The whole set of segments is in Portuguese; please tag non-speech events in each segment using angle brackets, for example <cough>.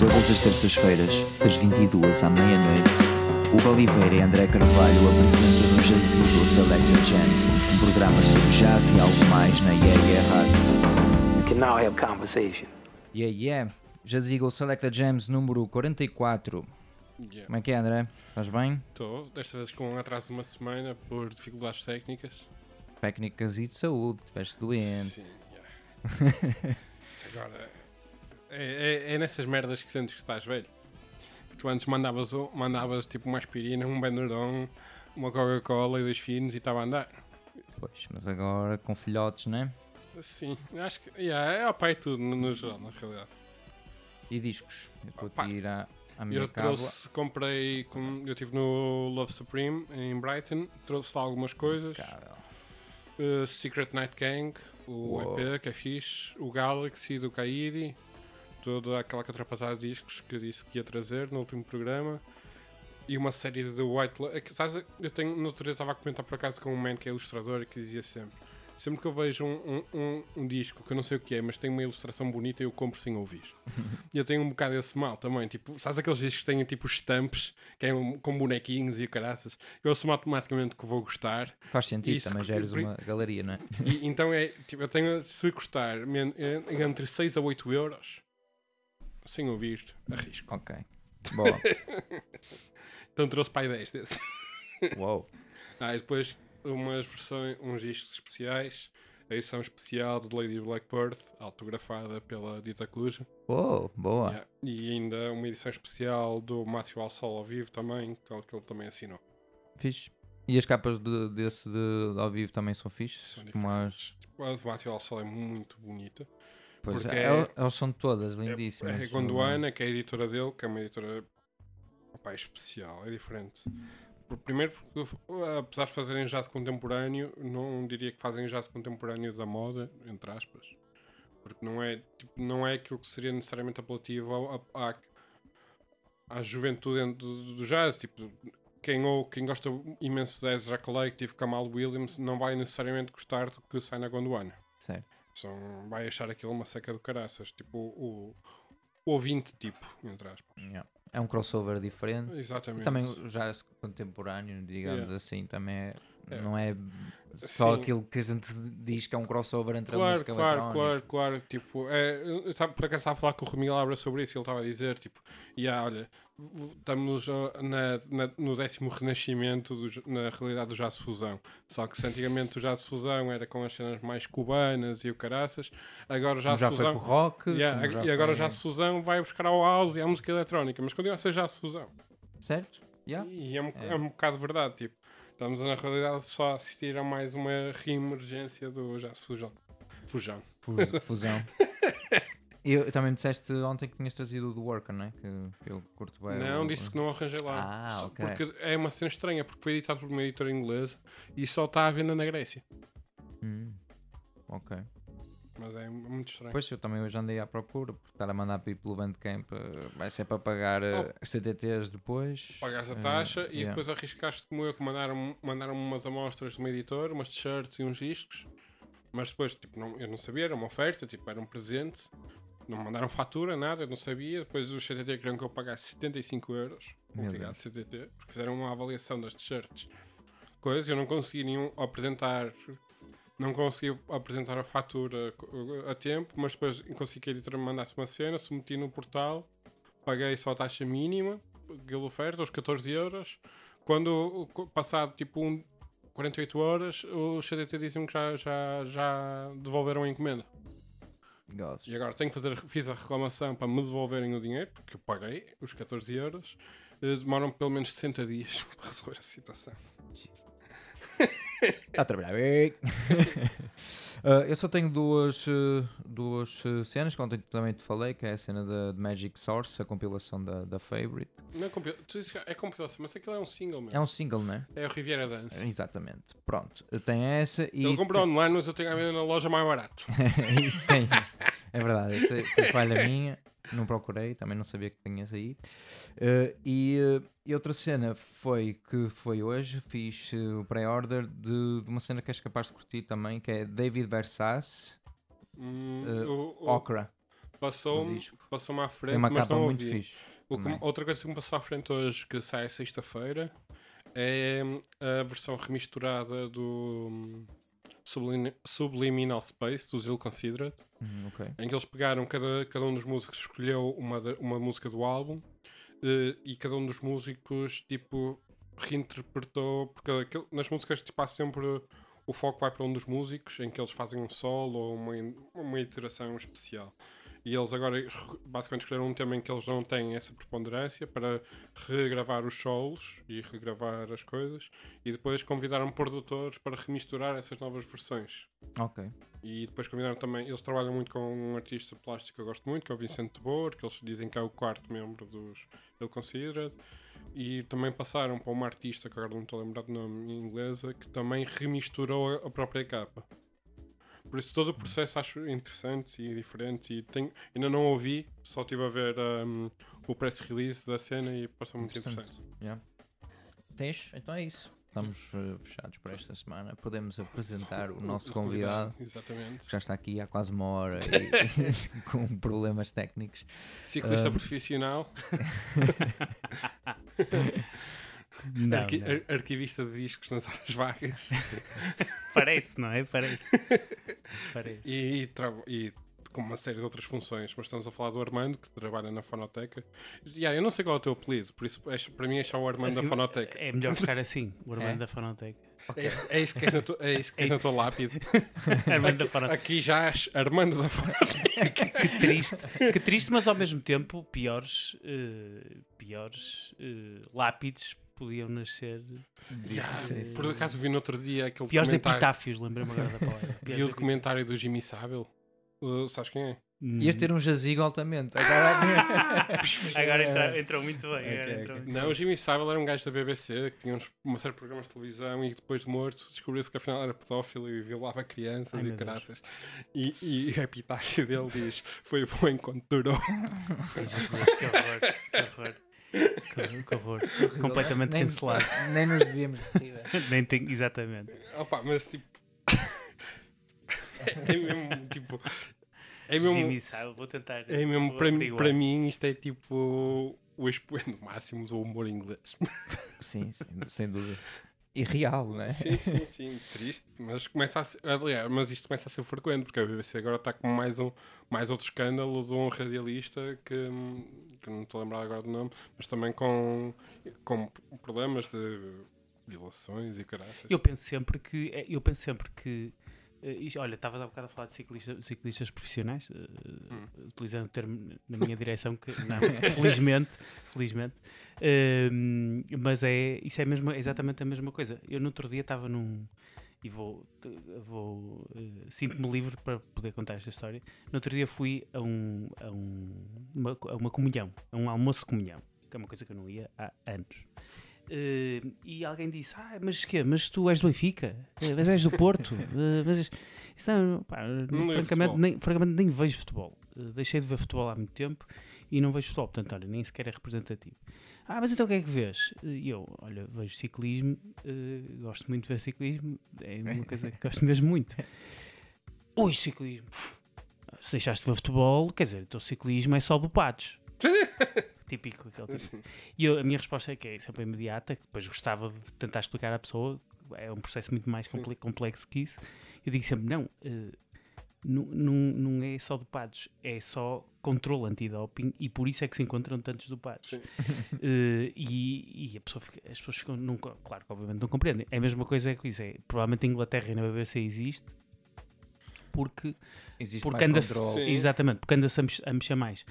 Todas as terças-feiras, das 22 à meia-noite, Hugo Oliveira e André Carvalho apresentam no Jazigo Selected Jams, um programa sobre jazz e algo mais na Yeah Yeah Rádio. can now have conversation. Yeah, yeah. Jazigo Selected Jams número 44. Yeah. Como é que é, André? Estás bem? Estou, desta vez com um atraso de uma semana por dificuldades técnicas. Técnicas e de saúde, estiveste doente. Sim, yeah. <laughs> Agora, é, é, é nessas merdas que sentes que estás velho. Que tu antes mandavas, o- mandavas tipo uma aspirina, um Benuron, uma Coca-Cola e dois finos e estava a andar. Pois, mas agora com filhotes, né? Sim, acho que yeah, é ao pai tudo no, no geral, na realidade. E discos. Eu estou a ir à, à minha Eu cábula. trouxe, comprei, com, eu estive no Love Supreme em Brighton, trouxe lá algumas coisas. Uh, Secret Night Gang, o Uou. EP que é fixe, o Galaxy do Kaidi, toda aquela catrapazada de discos que eu disse que ia trazer no último programa, e uma série de White Lo- é que, sabes, eu tenho, no outro dia estava a comentar por acaso com um man que é ilustrador e que dizia sempre: sempre que eu vejo um, um, um, um disco que eu não sei o que é, mas tem uma ilustração bonita, eu compro sem ouvir. <laughs> e eu tenho um bocado esse mal também, tipo, sabes aqueles discos que têm tipo estampas, que é com bonequinhos e caraças, eu assumo automaticamente que vou gostar. Faz sentido, Isso também que- já eres uma galeria, não é? E, <laughs> então é, tipo, eu tenho, se custar eh, entre 6 a 8 euros, sem ouvir, arrisco. ok. Boa. <laughs> Então trouxe para aí 10 desses. Uou. Ah, e depois umas versões, uns discos especiais, a edição especial de Lady Blackbird, autografada pela Dita Cuja. Uou, boa. Yeah. E ainda uma edição especial do Matthew Alsol ao vivo também, que que ele também assinou. Fixe. E as capas de- desse de, ao vivo também são fixes? São Como as... Tipo, a do Matthew Alsol é muito bonita. Pois, Porque é, é- elas são todas lindíssimas. É a Gondwana, que é a editora dele, que é uma editora opá, é especial, é diferente. Por- Primeiro porque, apesar de fazerem jazz contemporâneo, não diria que fazem jazz contemporâneo da moda, entre aspas. Porque não é, tipo, não é aquilo que seria necessariamente apelativo à, à, à juventude do, do jazz. Tipo, quem, ou, quem gosta imenso de Ezra Collective, Kamal Williams, não vai necessariamente gostar do que sai na Gondwana. Certo. São, vai achar aquilo uma seca do caraças. Tipo, o, o ouvinte tipo, entre aspas. Yeah. É um crossover diferente. Exatamente. Também o jazz contemporâneo, digamos Yeah. assim, também é, É. não é só Sim. aquilo que a gente diz que é um crossover entre a Claro, música claro, eletrónica. claro, claro. Tipo, é, eu tava, por acaso estava a falar com o Labra sobre isso ele estava a dizer, tipo, e ah, olha, estamos na, na- no décimo renascimento do na realidade do jazz fusão. Só que se antigamente o jazz fusão era com as cenas mais cubanas e o caraças, agora o jazz já fusão. rock. Yeah, já e agora foi- o jazz fusão vai buscar ao house e à música eletrónica, mas continua a ser jazz fusão. Certo? Yeah. E é um, É. é um bocado verdade, tipo, estamos na realidade só a assistir a mais uma reemergência do jazz fujão. Fujão. Fu- Fusão. <laughs> E eu, também me disseste ontem que tinhas trazido o do Worker, não é? Que, que eu curto bem. Não, o- disse que não arranjei lá. Ah, ok. Porque é uma cena estranha, porque foi editado por uma editora inglesa e só está à venda na Grécia. Hum, Ok. Mas é muito estranho. Pois eu também hoje andei à procura, porque estar a mandar para ir pelo Bandcamp eh, vai ser para pagar eh, as CTTs depois. Pagas a eh, taxa e yeah. depois arriscaste como eu que mandaram, mandaram umas amostras de uma editora, umas t-shirts e uns discos. Mas depois, tipo, não, eu não sabia, era uma oferta, tipo, era um presente. Não me mandaram fatura, nada, eu não sabia. Depois os CTT queriam que eu pagasse 75 euros. Meu Obrigado, CTT. Porque fizeram uma avaliação das t-shirts. Coisa, eu não consegui nenhum apresentar. Não consegui apresentar a fatura a tempo, mas depois consegui que a editora me mandasse uma cena, submeti no portal, paguei só a taxa mínima, aquela oferta, os 14 euros. Quando, passado tipo um, 48 horas, os CDT dizem que já, já, já devolveram a encomenda. E agora tenho que fazer, fiz a reclamação para me devolverem o dinheiro, porque eu paguei os 14 euros. Eh, Demoram pelo menos 60 dias <laughs> para resolver a situação. Está <laughs> a trabalhar bem. <laughs> Ah, eu só tenho duas, eh, duas eh, cenas que ontem também te falei, que é a cena da de Magic Source, a compilação da, da Favorite. Não é, compil- tu dizes que é compilação, mas aquilo é um single, mesmo. É um single, né? É o Riviera Dance. Exatamente. Pronto, tem essa e. Ele comprou online, mas eu tenho a vender na loja mais barato. <laughs> tem. É verdade, isso é- falha minha. Não procurei, também não sabia que tinha saído. Eh, e, eh, e outra cena foi que foi hoje, fiz eh, o pré-order de, de uma cena que és capaz de curtir também, que é David Versace Hum, o, o- Okra. Passou-me passou à frente, Tem uma mas capa não muito ouvi. fixe. Que- outra coisa que me passou à frente hoje, que sai sexta-feira, é hum, a versão remisturada do Sublim- Subliminal Space, dos Ill Considered, Hum, ok. em que eles pegaram, cada, cada um dos músicos escolheu uma, uma música do álbum eh, e cada um dos músicos, tipo, reinterpretou, porque aquele- nas músicas, tipo, há sempre o foco vai para um dos músicos, em que eles fazem um solo ou uma, uma iteração especial. E eles agora basicamente escolheram um tema em que eles não têm essa preponderância para regravar os solos e regravar as coisas e depois convidaram produtores para remisturar essas novas versões. Ok. E depois convidaram também, eles trabalham muito com um artista plástico que eu gosto muito, que é o Vicente de Boer, que eles dizem que é o quarto membro dos Ele Considered. E também passaram para uma artista, que agora não estou a lembrar do nome, inglesa, que também remisturou a própria capa. Por isso todo o processo acho interessante e diferente e tenho, ainda não ouvi, só estive a ver um, o press release da cena e passou muito Interessante. interessante. Yeah. Fecho? Então é isso. Estamos eh, fechados para esta semana. Podemos apresentar o nosso <laughs> convidado. Exatamente. que Já está aqui há quase uma hora e, <laughs> <laughs> com problemas técnicos. Ciclista Ah. profissional, Não, arqui- não. ar- arquivista de discos nas horas vagas. <laughs> Parece, não é? Parece. <laughs> Parece. E, tra- e com uma série de outras funções, mas estamos a falar do Armando, que trabalha na fonoteca. Yeah, eu não sei qual é o teu apelido, por isso é- para mim é só o Armando Assim, da fonoteca. É melhor ficar <laughs> assim, o Armando É? da Fonoteca. É, isso, é isso que és na tua, é isso que és na tua lápide. Armando da Fonoteca. Aqui já és Armando da fonoteca. Que triste, que triste, mas ao mesmo tempo piores, eh, piores eh, lápides podiam nascer. Yeah, Sim, sim. Por acaso vi no outro dia aquele Piores documentário. epitáfios, lembrei-me agora da palavra. <laughs> Vi o documentário do Jimmy Savile. Uh, sabes quem é? epi- Ias ter um jazigo altamente. Agora, <laughs> Agora entra- <laughs> entrou muito bem. Ok, agora entrou ok. muito Não, o Jimmy Savile era um gajo da BBC que tinha uns, uma série de programas de televisão e depois de morto descobriu-se que afinal era pedófilo e violava crianças Ai, e graças. E, e a epitáfio dele diz: Foi bom enquanto durou. Jesus, que horror, que horror. Que, que horror. Completamente nem, cancelado. Nem nos devíamos de rir. <laughs> Nem tem, exatamente. Opa, mas tipo. <laughs> é mesmo tipo. É mesmo, Jimmy sabe, vou tentar. é mesmo para, mim- para mim isto é tipo o expoente máximo do humor inglês. Sim, sim, sem dúvida. E real, não é? Sim, sim, sim, triste, mas começa a ser, aliás, mas isto começa a ser frequente, porque a BBC agora está com mais, um, mais outro escândalo de um radialista que, que não estou a lembrar agora do nome, mas também com, com problemas de violações e caraças. Eu penso sempre que. Eu penso sempre que. Eh, isto- olha, estavas há bocado a falar de ciclista- ciclistas profissionais, eh, Hum. utilizando o termo na minha direção, que <laughs> não, felizmente, felizmente. Ehm, mas é, isso é, mesmo, é exatamente a mesma coisa. Eu no outro dia estava num. E vou. vou eh, Sinto-me livre para poder contar esta história. No outro dia fui a, um, a, um, uma, a uma comunhão, a um almoço de comunhão, que é uma coisa que eu não ia há anos. Eh, e alguém disse: Ah, mas quê? Mas tu és do Benfica? Eh, Mas és do Porto? <laughs> Eh, mas és- Isso não, pá, francamente, nem, francamente, nem vejo futebol. Eh, deixei de ver futebol há muito tempo e não vejo futebol. Portanto, olha, nem sequer é representativo. Ah, mas então o que é que vês? E eu, olha, vejo ciclismo, gosto muito de ver ciclismo, é uma <laughs> coisa que gosto mesmo muito. Ui, ciclismo. Se deixaste de ver futebol, quer dizer, então ciclismo é só do Patos. <laughs> Típico, aquele tipo. Assim, E eu- a minha resposta é que é sempre imediata, que depois gostava de tentar explicar à pessoa, é um processo muito mais comple- complexo que isso. Eu digo sempre, não, eh, não, não, não é só dopados, é só controle antidoping e por isso é que se encontram tantos dopados. Sim. <laughs> Eh, e, e a pessoa fica- as pessoas ficam, não, claro que obviamente não compreendem. É a mesma coisa que isso é, provavelmente a Inglaterra e na BBC existe, porque Existe porque mais anda-se. Sim. exatamente, porque anda-se a mexer mais.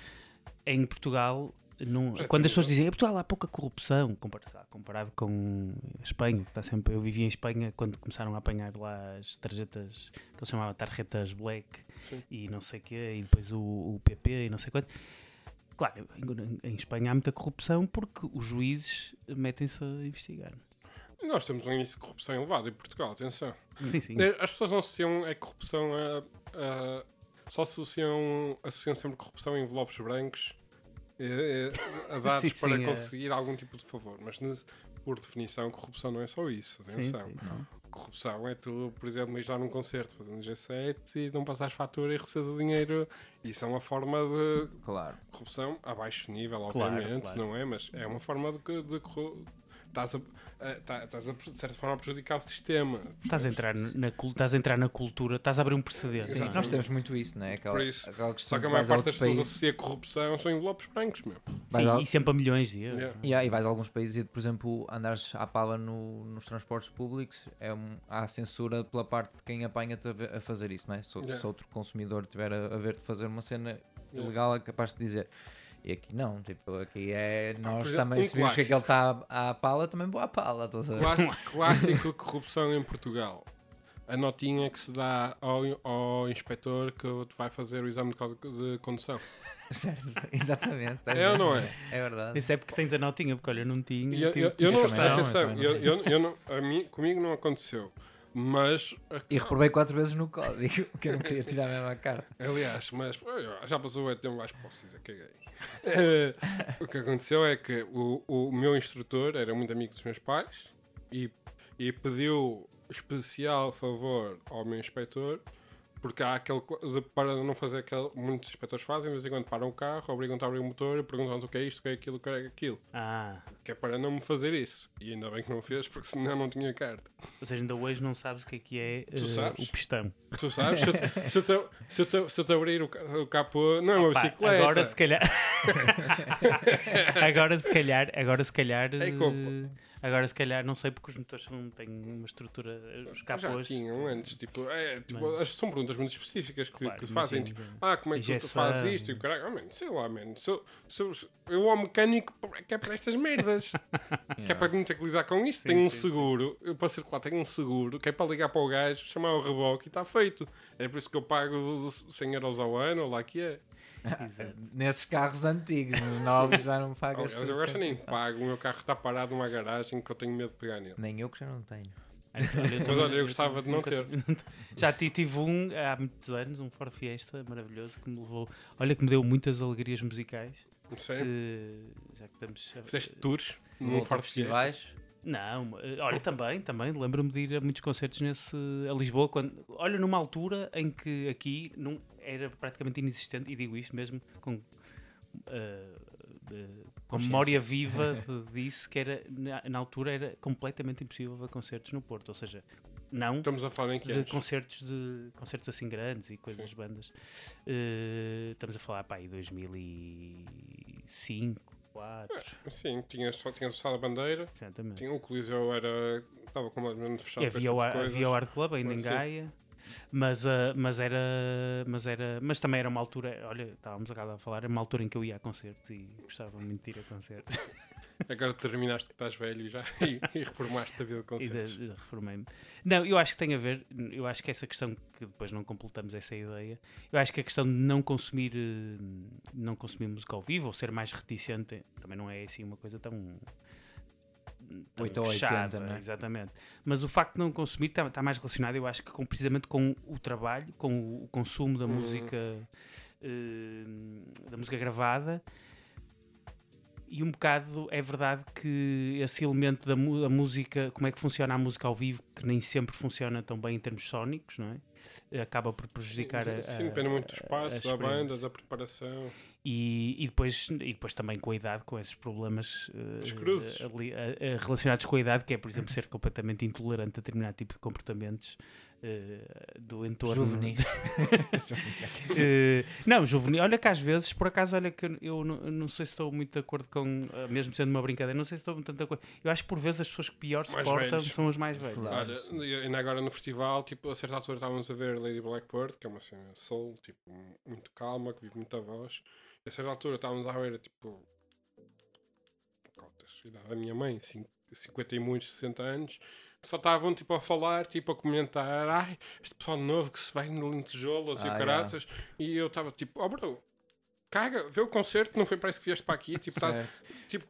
Em Portugal, não, quando as pessoas a- dizem em Portugal há pouca corrupção, comparado, comparado com a Espanha, que está sempre. Eu vivi em Espanha quando começaram a apanhar lá as tarjetas que eles chamavam tarjetas black Sim. e não sei o quê, e depois o, o PP e não sei quanto. Claro, em, Espanha há muita corrupção porque os juízes metem-se a investigar. Nós temos um índice de corrupção elevado em Portugal, atenção. Sim, sim. Eh, As pessoas não associam a corrupção a. a- só associam, associam sempre corrupção em envelopes brancos eh, eh, a dados Sim, para sim, é. conseguir algum tipo de favor. Mas nes- por definição, corrupção não é só isso. Atenção. sim. Corrupção é tu, por exemplo, ires dar num concerto fazendo G7 e não passares fatura e recebes o dinheiro. Isso é uma forma de Claro. corrupção a baixo nível, Claro, obviamente, claro. não é? Mas é uma forma de, de corru- estás a, a- tá- estás a, de certa forma a prejudicar o sistema. Estás a, entrar na, estás a entrar na cultura, estás a abrir um precedente. Sim, é? nós temos muito isso, não é? Aquela, Por isso. aquela questão Só que a maior parte das pessoas país, associa corrupção são envelopes brancos, meu. Sim, a- e sempre a milhões de euros. Yeah. E há- e vais a alguns países e, por exemplo, andares à pala no- nos transportes públicos, é um- há censura pela parte de quem apanha-te a, a fazer isso, não é? Se, outro- Yeah. se outro consumidor tiver a, a ver-te fazer uma cena Yeah. ilegal, é capaz de dizer. E aqui não, tipo, aqui é. Nós exemplo, também, um se vimos que aquele está à, à pala, também vou à pala, estás a ver? Clá- <laughs> Clássico corrupção em Portugal. A notinha que se dá ao, ao inspetor que vai fazer o exame de, condução. Certo, exatamente. É ou não é? É verdade. Isso é porque tens a notinha, porque olha, eu não tinha. E Eu, tive eu, eu não, eu atenção, também não eu, eu, eu não, a mim, comigo não aconteceu. Mas, E reprovei quatro vezes no código, <laughs> que eu não queria tirar a mesma carta. aliás, mas já passou o tempo, mais posso dizer, caguei. Eh, <laughs> o que aconteceu é que o, o meu instrutor era muito amigo dos meus pais e, e pediu especial favor ao meu inspetor porque há aquele para não fazer aquele muitos inspectores fazem, de vez em quando param o carro, obrigam-te a abrir o motor e perguntam-te o que é isto, o que é aquilo, o que é aquilo. Ah, Que é para não me fazer isso. E ainda bem que não fez, porque senão não tinha carta. ou seja, ainda hoje não sabes o que é que é eh, sabes? o pistão. Tu sabes? Se eu, te- se eu, te, se eu, te, abrir o, o capô, não é uma bicicleta. agora se calhar. <laughs> agora se calhar. Agora se calhar. É eh, culpa. Agora se calhar, não sei porque os motores não têm uma estrutura. Os Já capôs. tinham antes. Tipo, é, tipo, Mas- as- são perguntas muito específicas que, Claro, que fazem. Tipo, ah, como é que tu fazes isto? E o caralho, oh, man, sei lá, man. Sou, sou, eu, ao mecânico, que é para estas merdas. <laughs> Que é para não ter que lidar com isto. Sim, tenho um sim, sim. seguro. Eu para circular tenho um seguro que é para ligar para o gajo, chamar o reboque e está feito. É por isso que eu pago 100 euros ao ano, ou lá que é. <laughs> Nesses carros antigos, nos <laughs> novos já não pagas. Aliás, eu agora nem 60. pago. O meu carro está parado numa garagem que eu tenho medo de pegar nele. Nem eu que já não tenho. Olha, eu Mas também- olha, eu gostava de não ter. Já ti- tive um há muitos anos, um Ford Fiesta maravilhoso que me levou. Olha, que me deu muitas alegrias musicais. Não sei. eh, já que estamos. a- Fizeste tours num a Ford Fiesta. Não, eh, olha, também, também lembro-me de ir a muitos concertos nesse, a Lisboa, quando, olha, numa altura em que aqui não, era praticamente inexistente, e digo isto mesmo com, eh, eh, com Consciência. memória viva <laughs> de- disso, que era, na, na altura era completamente impossível ver concertos no Porto, ou seja, não Estamos a falar em que de anos? concertos de concertos assim grandes e coisas de bandas. Eh, estamos a falar, pá, aí 2005, 2004, Sim, tinhas, só tinhas o Sala Bandeira. exatamente. Tinha, o Coliseu era, estava completamente fechado E para havia, o, tipo havia o Art Club ainda em Sim. Gaia. Mas, ah, mas era mas era mas também era uma altura olha estávamos agora a falar era uma altura em que eu ia a concertos e gostava muito de ir a concertos <laughs> Agora terminaste que estás velho e já <laughs> e, e reformaste a vida de concertos. de- reformei-me não eu acho que tem a ver eu acho que essa questão que depois não completamos essa ideia eu acho que a questão de não consumir eh, não consumir música ao vivo ou ser mais reticente também não é assim uma coisa tão tão 8 ou 80, fechada, não é? Exatamente. Mas o facto de não consumir está mais relacionado, eu acho que com, precisamente com o trabalho, com o, o consumo da Uhum. música eh, da música gravada. E um bocado é verdade que esse elemento da música, como é que funciona a música ao vivo, que nem sempre funciona tão bem em termos sónicos, não é? Acaba por prejudicar a, Sim, a- depende muito do espaço, da banda, da preparação. E, e, depois, e depois também com a idade, com esses problemas As cruzes. ali- eh, relacionados com a idade, que é, por exemplo, ser completamente intolerante a determinado tipo de comportamentos eh, do entorno. Juvenis. <laughs> Eh, não, juvenil. Olha que às vezes, por acaso, olha que eu, eu não, não sei se estou muito de acordo com, eh, mesmo sendo uma brincadeira, não sei se estou muito de acordo. Eu acho que por vezes as pessoas que pior se Mais portam velhos. são os mais velhos. Claro. Olha, ainda agora no festival, tipo, a certa altura estávamos a ver Lady Blackbird, que é uma cena soul, tipo, muito calma, que vive muita voz. E a certa altura estávamos a ver, tipo, cotas, idade da minha mãe, cin- 50 e muitos, 60 anos, só estavam, tipo, a falar, tipo, a comentar, ai, este pessoal novo que se vai no assim, Ah, o caraças. E eu estava, tipo, oh, bro, caga, vê o concerto, não foi para isso que vieste para aqui. Tipo, tá- tipo,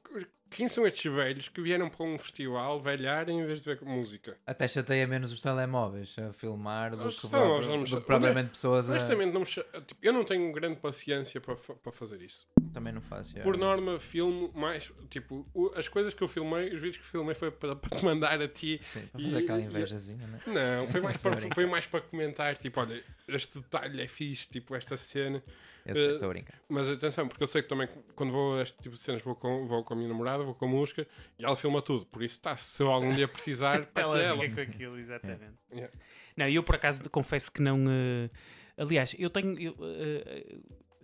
quem são estes velhos que vieram para um festival velharem em vez de ver música? Até chateia menos os telemóveis a filmar do Os que, telemóveis não do que propriamente pessoas a... Honestamente, não me tipo, eu não tenho grande paciência para, para fazer isso. Também não faço. já. Por norma, filmo mais. Tipo, as coisas que eu filmei, os vídeos que filmei foi para, para te mandar a ti. Sim, para fazer E- aquela invejazinha, né? Não, foi mais, <laughs> para, foi mais para comentar. Tipo, olha, este detalhe é fixe, tipo, esta cena. Eu sei, estou a brincar. Mas atenção, porque eu sei que também quando vou a este tipo de cenas vou com, vou com a minha namorada, vou com a música e ela filma tudo. Por isso está, se eu algum dia precisar, peço <laughs> Ela a ela. fica com aquilo, exatamente. Yeah. Não, eu por acaso confesso que não. eh, aliás, eu tenho. eu, eh,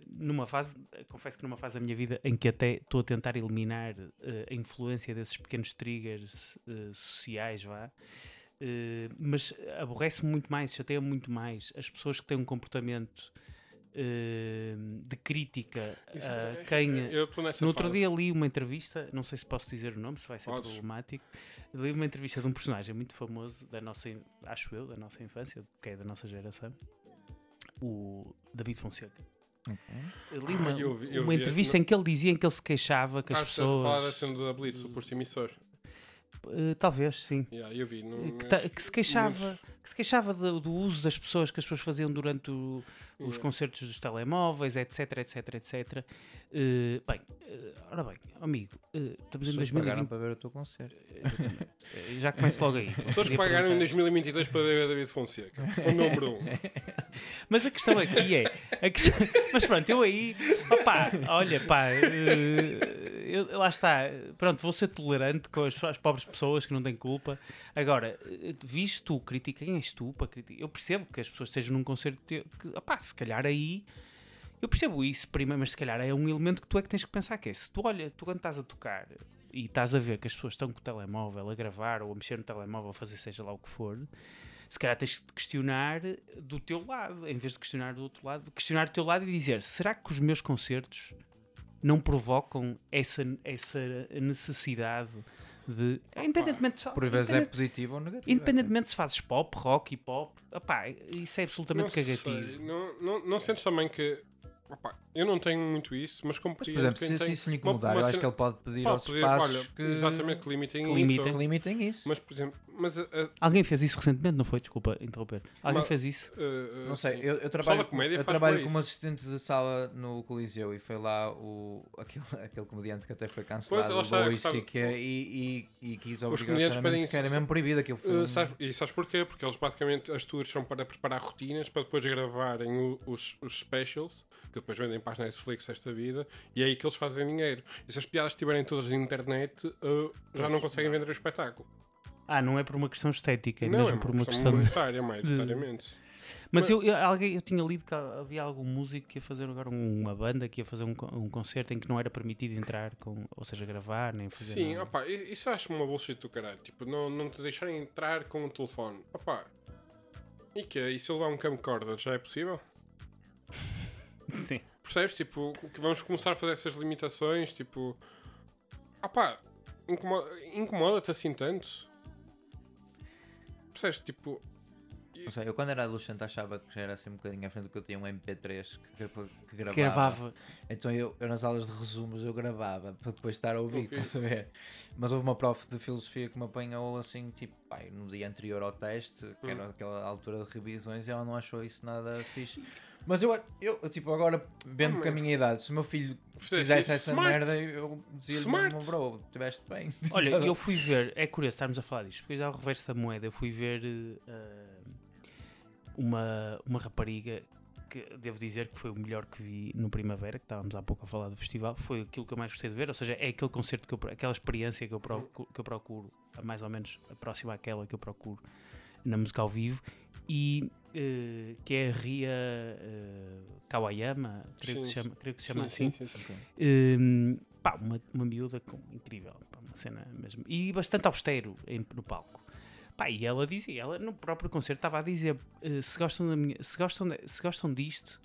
numa fase, confesso que numa fase da minha vida em que até estou a tentar eliminar eh, a influência desses pequenos triggers eh, sociais, vá. eh, mas aborrece-me muito mais, chateia muito mais as pessoas que têm um comportamento eh, de crítica a quem. Eu No outro fase. dia li uma entrevista, não sei se posso dizer o nome, se vai ser Podes. problemático. Li uma entrevista de um personagem muito famoso da nossa, acho eu, da nossa infância, que é da nossa geração, o David Fonseca. Eu li uma, Ah, eu vi- eu uma vi- entrevista não- em que ele dizia em que ele se queixava que as Estás a falar da pessoas. cena da Blitz, o posto emissor. Eh, talvez, sim. Yeah, eu vi. Não, Que, ta- que se queixava, muitos- que se queixava do, do uso das pessoas que as pessoas faziam durante o- os Yeah. concertos dos telemóveis, etc, etc, etc. Eh, bem, eh, ora bem, amigo, eh, estamos em pessoas pagaram 2020. para ver o teu concerto. Eh, Já começo logo aí. Pessoas que pagaram em perguntar. 2022 para ver David Fonseca. O número 1. Um. <laughs> Mas a questão aqui é. a questão- Mas pronto, eu aí. Opá, olha, pá. Eu- lá está. Pronto, vou ser tolerante com as, as pobres pessoas que não têm culpa. Agora, viste tu, crítica, quem és tu para criticar? Eu percebo que as pessoas estejam num concerto que, opá, se calhar aí. Eu percebo isso, primeiro, mas se calhar é um elemento que tu é que tens que pensar que é. Se tu olha, tu quando estás a tocar e estás a ver que as pessoas estão com o telemóvel a gravar ou a mexer no telemóvel, a fazer seja lá o que for, se calhar tens de questionar do teu lado, em vez de questionar do outro lado, questionar do teu lado e dizer: será que os meus concertos não provocam essa, essa necessidade de. Independentemente, só- Por vezes é positivo ou negativo. independentemente se fazes pop, rock, hip hop, opá, isso é absolutamente Não cagativo. sei, Não, não, não sentes também que. Opa, eu não tenho muito isso, mas Mas, por exemplo, se, isso lhe incomodar, uma eu acho cena- que ele pode pedir aos pedir, espaços olha, que, exatamente, que limitem que isso. limitem. que limitem isso. Mas, por exemplo, mas a, a- Alguém fez isso recentemente, não foi? Desculpa interromper. Alguém Mas- fez isso? a- a- Não sei, sim. eu, eu trabalho, comédia eu trabalho como isso. assistente de sala no Coliseu e foi lá o, aquele, <laughs> aquele comediante que até foi Pois, cancelado, lá o Louis C.K. E, e, e quis obrigatoriamente que era isso, mesmo proibido aquilo. Foi, Uh, sabe- e sabes porquê? Porque eles basicamente as tours são para preparar rotinas para depois gravarem o- os, os specials que depois vendem para as Netflix esta vida e é aí que eles fazem dinheiro. E se as piadas estiverem todas na internet, uh, já não conseguem vender o espetáculo. Ah, não é por uma questão estética, é não, mesmo é por uma questão questão. de- monetária, maioritariamente. Mas Mas- eu, eu- alguém, eu tinha lido que havia algum músico que ia fazer agora um, uma banda que ia fazer um, um concerto em que não era permitido entrar, com, ou seja, gravar, nem fazer Sim, nada. opá, i- isso acho uma bullshit do caralho. Tipo, não, não te deixarem entrar com o telefone. Opá, e que E se eu levar um camcorder já é possível? <laughs> Sim. Percebes? Tipo, que vamos começar a fazer essas limitações, tipo... Opá, incomo- incomoda-te assim tanto? Percebes? Tipo... Não sei, eu quando era adolescente achava que já era assim um bocadinho à frente do que eu tinha um MP3 que, que, que gravava. Gravava. Então eu, eu nas aulas de resumos eu gravava para depois estar a ouvir, estás a ver? Mas houve uma prof de filosofia que me apanhou assim, tipo, pai, no dia anterior ao teste, que era Hum. aquela altura de revisões, e ela não achou isso nada fixe. Mas eu, eu, eu, tipo, agora, vendo Oh, com a man. minha idade, se o meu filho Fizesse fizesse isso, essa smart. merda, eu dizia-lhe Smart. mesmo, bro, estiveste bem. Olha, <laughs> eu fui ver, é curioso estarmos a falar disto, depois ao reverso da moeda, eu fui ver eh, uma, uma rapariga que devo dizer que foi o melhor que vi no Primavera, que estávamos há pouco a falar do festival, foi aquilo que eu mais gostei de ver, ou seja, é aquele concerto, que eu, aquela experiência que eu, procuro, que eu procuro, mais ou menos próxima àquela que eu procuro na música ao vivo, e eh, que é a Ria eh, Kawayama, creio, que se Sim, chama, creio que se chama sim, assim. sim, sim, sim. Hum, pá, uma, uma miúda com- incrível, pá, uma cena mesmo. E bastante austero em- no palco. Pá, e ela dizia, ela no próprio concerto estava a dizer eh, se, gostam da minha, se, gostam de- se gostam disto,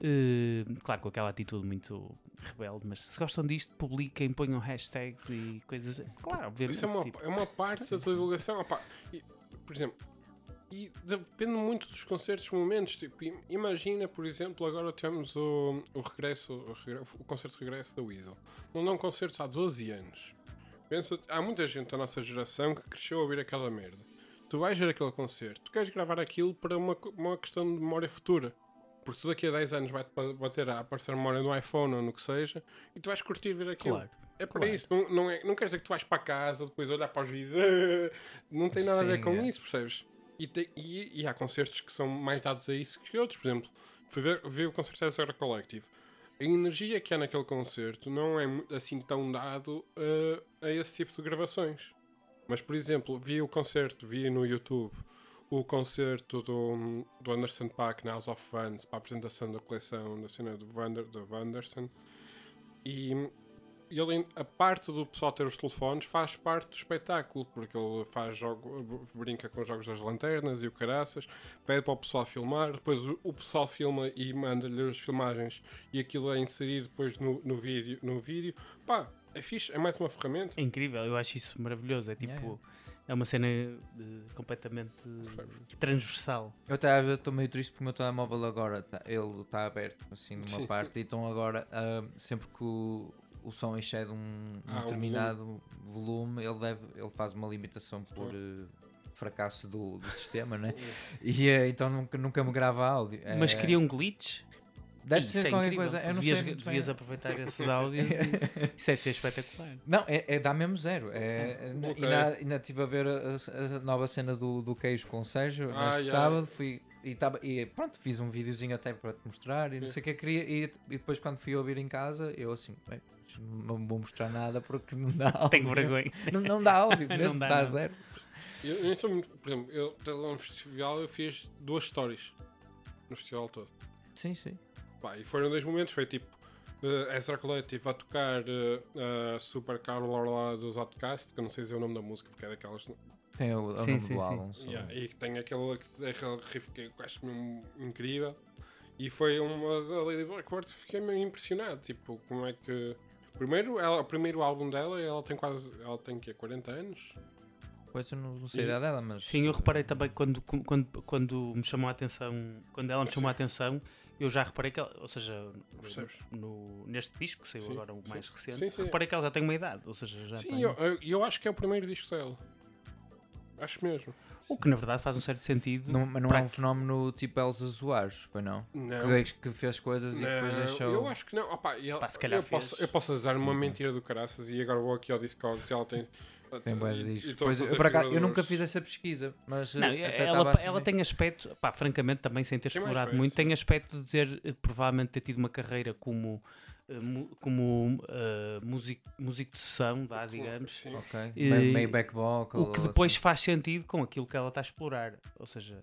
eh, claro, com aquela atitude muito rebelde, mas se gostam disto, publiquem, ponham hashtags e coisas. Claro, obviamente. Isso é uma, tipo, é uma parte da tua divulgação. opá. E, por exemplo, E depende muito dos concertos, momentos. Tipo, im- imagina, por exemplo, agora temos o, o regresso, o, o concerto de regresso da Weasel. Não dão concertos há 12 anos. Pensa, há muita gente da nossa geração que cresceu a ouvir aquela merda. Tu vais ver aquele concerto, tu queres gravar aquilo para uma, uma questão de memória futura. Porque tu daqui a 10 anos vai-te ba- bater a aparecer memória no iPhone ou no que seja e tu vais curtir ver aquilo. Claro. É para Claro. isso, não, não, é, não quer dizer que tu vais para casa, depois olhar para os vídeos, não tem nada a ver Sim, com é. isso, percebes? E, tem- e- e há concertos que são mais dados a isso que outros, por exemplo, fui ver, vi o concerto da Zero Collective. A energia que há naquele concerto não é assim tão dado uh, a esse tipo de gravações. Mas, por exemplo, vi o concerto, vi no YouTube o concerto do, do Anderson Paak na House of Fans para a apresentação da coleção da cena do, Vander, do Wanderson. E ele, a parte do pessoal ter os telefones faz parte do espetáculo, porque ele faz jogo, brinca com os jogos das lanternas e o caraças, pede para o pessoal filmar, depois o pessoal filma e manda-lhe as filmagens e aquilo é inserido depois no, no, vídeo, no vídeo. Pá, é fixe, é mais uma ferramenta. É incrível, eu acho isso maravilhoso. É tipo, Yeah, é uma cena completamente transversal. Eu vezes estou meio triste porque o meu telemóvel agora tá- ele está aberto assim numa Sim. parte, então agora ah, sempre que o, o som excede um, um Ah, um determinado volume, ele, deve, ele faz uma limitação por eh, fracasso do, do <laughs> sistema, né? E eh, então nunca, nunca me grava áudio. Mas É, cria um glitch. Deve ser é qualquer incrível. coisa. Eu não devias, sei muito bem. devias aproveitar esses áudios e <laughs> isso deve ser espetacular. Não, é, é dá mesmo zero. É, é- Ok. E na- ainda estive a ver a, a nova cena do, do queijo com o Sérgio Ah, neste yeah. sábado. Fui, e, tava, e pronto, fiz um videozinho até para te mostrar e não sei o que queria. E, e depois, quando fui ouvir em casa, eu assim, "Bem, não vou mostrar nada porque não dá <laughs> áudio. Tenho vergonha. Não, não dá áudio, <laughs> Não mesmo dá, dá, não. zero. Eu, eu não sou muito, por exemplo, eu lá no festival eu fiz duas stories no festival todo. Sim, sim. Pá, e foram dois momentos, foi tipo uh, Ezra Collective a tocar uh, a Super Carol lá dos Outcast, que eu não sei dizer o nome da música porque é daquelas. Tem o, o Sim, nome sim, do sim. álbum. Yeah, e que tem aquele, aquele riff que eu acho mesmo incrível. E foi uma da Lady Blackbird, fiquei meio impressionado. Tipo, como é que. Primeiro, ela, o primeiro álbum dela, ela tem quase. Ela tem que 40 anos? Pois eu não, não sei a E- idade dela, mas. Sim, eu reparei também quando, quando, quando me chamou a atenção, quando ela me chamou a atenção, eu já reparei que ela, ou seja, no, neste disco, que saiu Sim, agora o sim. mais recente, Sim, sim. reparei que ela já tem uma idade, ou seja, já Sim, tem... eu, eu, eu acho que é o primeiro disco dela. Acho mesmo. O que na verdade faz um certo sentido. Não, mas não é um aqui- fenómeno tipo Elsa Soares, foi não? Não. Que, que fez coisas e depois Não, deixou. Eu acho que não. Opa, e Pá, calhar eu, posso, fez. eu posso usar uma Uhum. mentira do caraças e agora vou aqui ao Discord se ela tem. Tem e- e a Pois, eu, fazer por acaso, eu nunca fiz essa pesquisa, mas Não, eh, até ela, assim ela tem aspecto, pá, francamente, também sem ter Tem explorado muito, tem aspecto de dizer eh, provavelmente ter tido uma carreira como, eh, como eh, músico, músico de sessão, vá, digamos, Sim. Ok, E- meio, back vocal. o que depois assim. faz sentido com aquilo que ela está a explorar. Ou seja,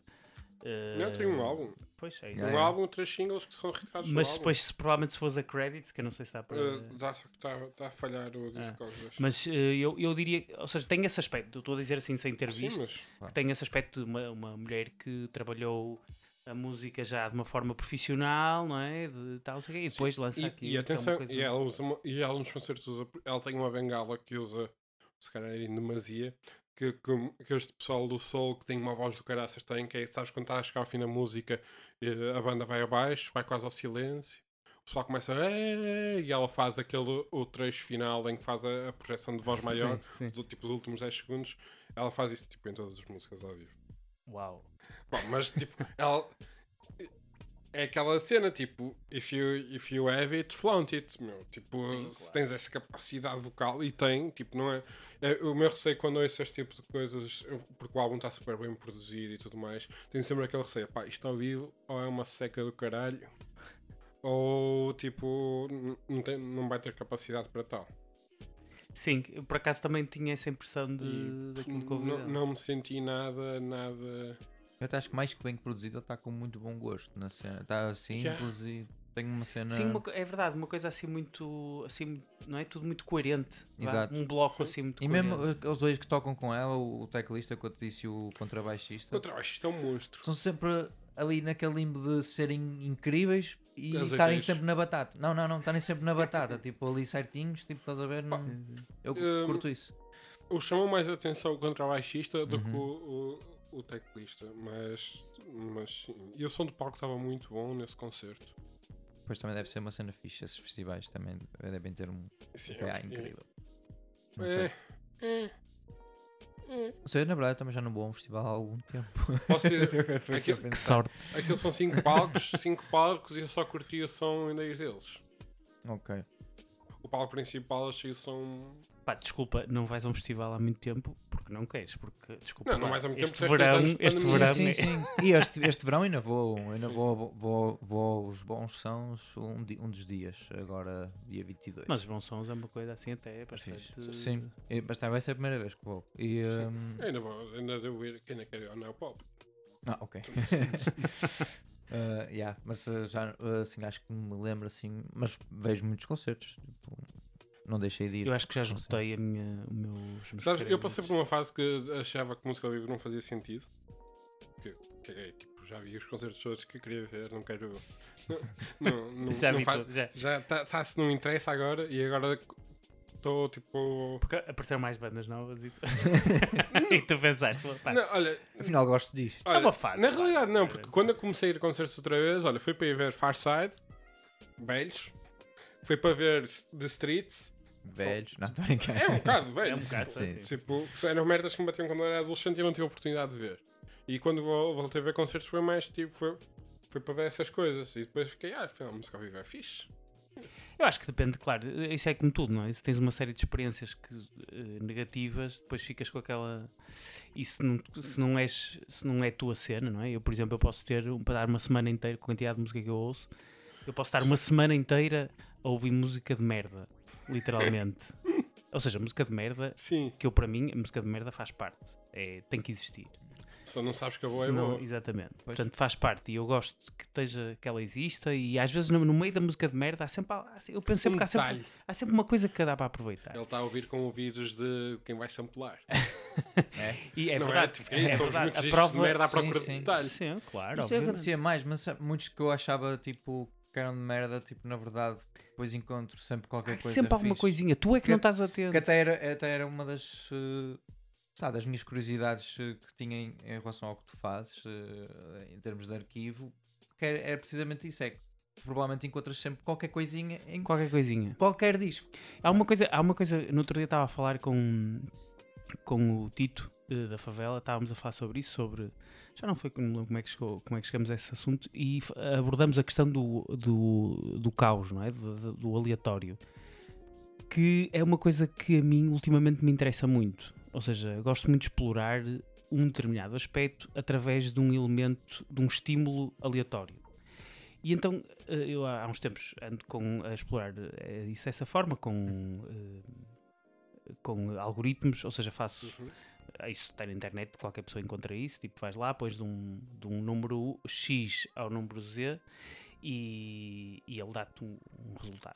Não, tem um álbum. Pois é. Um yeah. álbum, três singles que são retirados do Mas álbum. depois, se, provavelmente, se fosse a credits, que eu não sei se dá para. Uh, dá que está a falhar o Discord. acho. Mas eh, eu, eu diria, ou seja, tem esse aspecto, eu estou a dizer assim sem ter Sim, visto, mas que tem esse aspecto de uma, uma mulher que trabalhou a música já de uma forma profissional, não é? De tal, sei e depois lança E, aqui. e atenção, e ela, usa uma- e ela nos concertos usa, ela tem uma bengala que usa, se calhar em demasia, que, que, que este pessoal do Soul que tem uma voz do caraças tem, que é, sabes, quando está a chegar ao fim da música, eh, a banda vai abaixo, vai quase ao silêncio, o pessoal começa a e ela faz aquele o trecho final em que faz a, a projeção de voz maior, Sim, sim. dos, tipo, os últimos 10 segundos, ela faz isso tipo em todas as músicas ao vivo. Uau. Bom, mas tipo, ela. É aquela cena, tipo, if you, if you have it, flaunt it, meu. Tipo, Sim, se claro. tens essa capacidade vocal, e tem, tipo, não é. é o meu receio quando ouço este tipo de coisas, eu- porque o álbum está super bem produzido e tudo mais, tenho sempre aquele receio, pá, isto ao vivo ou é uma seca do caralho, ou tipo, não, tem, não vai ter capacidade para tal. Sim, eu por acaso também tinha essa impressão de, E daquilo que ouvi não, não me senti nada, nada. Eu até acho que mais que bem produzido, ele está com muito bom gosto na cena. Está simples e tem uma cena. Sim, uma é verdade, uma coisa assim muito, assim, não é? Tudo muito coerente. vá, Exato. Um bloco Sim. assim muito E coerente. mesmo os- dois que tocam com ela, o, o teclista que eu te disse o contrabaixista, O trabalho, isto é um monstro. são sempre ali naquele limbo de serem incríveis e estarem sempre na batata. Não, não, não, estarem sempre na batata, <laughs> tipo ali certinhos, tipo, estás a ver? Não, eu Hum, curto isso. O chamou mais a atenção o contrabaixista do que Uhum. o, o- o teclista, mas, mas sim. E o som do palco estava muito bom nesse concerto. Depois também deve ser uma cena fixe. Esses festivais também devem ter um Sim, PA é- incrível. Não sei. É, é, é. Não sei, na verdade, também já não vou a um festival há algum tempo. Posso dizer, Agora estou aqui a <laughs> Que sorte. aqueles são cinco palcos, cinco palcos e eu só curti o som em 10 deles. Ok. O palco principal achei o som. Pá, desculpa, não vais a um festival há muito tempo porque não queres. Porque, desculpa, Não, não vais há muito tempo, este verão, este verão sim, é- sim, sim. E este, este verão ainda vou, ainda Sim. vou, vou, vou aos bons sons um, um dos dias, agora dia 22. Mas os bons sons é uma coisa assim até bastante... Fixe. Sim, mas também vai ser a primeira vez que vou. E, hum, Ainda, vou, ainda devo ir, que ainda quero ir ao Neopop. Ah, ok. Uh, <laughs> yeah, mas uh, já uh, assim acho que me lembro assim, mas vejo muitos concertos. tipo, não deixei de ir. Eu acho que já esgotei a minha, o meu, Sabes, eu passei por uma fase que achava que música ao vivo não fazia sentido. Que, que é, tipo, já vi os concertos todos que queria ver, não quero. Não, não, não, <laughs> Já não vi faz- tudo, já. Já está tá, se não interessa agora e agora estou tipo. Porque apareceram mais bandas novas e tu, <laughs> <laughs> e tu pensaste, Não, olha, Afinal gosto disto. é uma fase, Na claro. realidade, não, porque quando eu comecei a ir a concertos outra vez, olha, fui para ir ver Farside, velhos, fui para ver The Streets, Velhos, não estou a brincar. é um bocado <laughs> é um velho. bocado, Sim. Tipo, eram merdas que me batiam quando eu era adolescente e não tive a oportunidade de ver. E quando vol- voltei a ver concertos foi mais tipo, foi, foi para ver essas coisas. E depois fiquei, ah, afinal, a música ao vivo é fixe. Eu acho que depende, claro, isso é como tudo, não é? Se tens uma série de experiências que, eh, negativas, depois ficas com aquela. E se não, se, não és, se não é a tua cena, não é? Eu, por exemplo, eu posso ter, um- para dar uma semana inteira, com a quantidade de música que eu ouço, eu posso estar uma semana inteira a ouvir música de merda, literalmente. Ou seja, música de merda, Sim, que eu, para mim, a música de merda faz parte. É, tem que existir. só não sabes que a boa é boa. Exatamente. Pois. Portanto, faz parte. E eu gosto que, esteja, que ela exista. E às vezes, no, no meio da música de merda, há sempre. há- eu penso sempre Um que há sempre, há sempre uma coisa que dá para aproveitar. Ele está a ouvir com ouvidos de quem vai samplar. <laughs> E é não verdade. é? Tipo, É, isso, são verdade. A prova. de merda à Sim, procura sim. de detalhe. Sim, claro. Isso obviamente. acontecia mais, mas muitos que eu achava tipo que eram de merda, tipo, na verdade, depois encontro sempre qualquer Há coisa. sempre alguma fixe. coisa Tu é que, Que- não estás atento. Que até era, até era uma das, eh, sabe, das minhas curiosidades eh, que tinha em, em relação ao que tu fazes, eh, em termos de arquivo, que era, era precisamente isso, é que provavelmente encontras sempre qualquer coisinha em Qualquer coisinha. qualquer disco. Há uma coisa, há uma coisa. No outro dia estava a falar com, com o Tito eh, da favela, estávamos a falar sobre isso, sobre. Já não foi como, é, que chegou, como é que chegamos a esse assunto e abordamos a questão do, do, do caos, não é? Do, do- aleatório. Que é uma coisa que a mim ultimamente me interessa muito. Ou seja, gosto muito de explorar um determinado aspecto através de um elemento, de um estímulo aleatório. E então eh, eu há há uns tempos ando com, a explorar eh, isso dessa forma, com, eh, com algoritmos, ou seja, faço Uhum. Isso está na internet, qualquer pessoa encontra isso, tipo vais lá, pões de um, de um número X ao número Z e, e ele dá-te um, um resultado.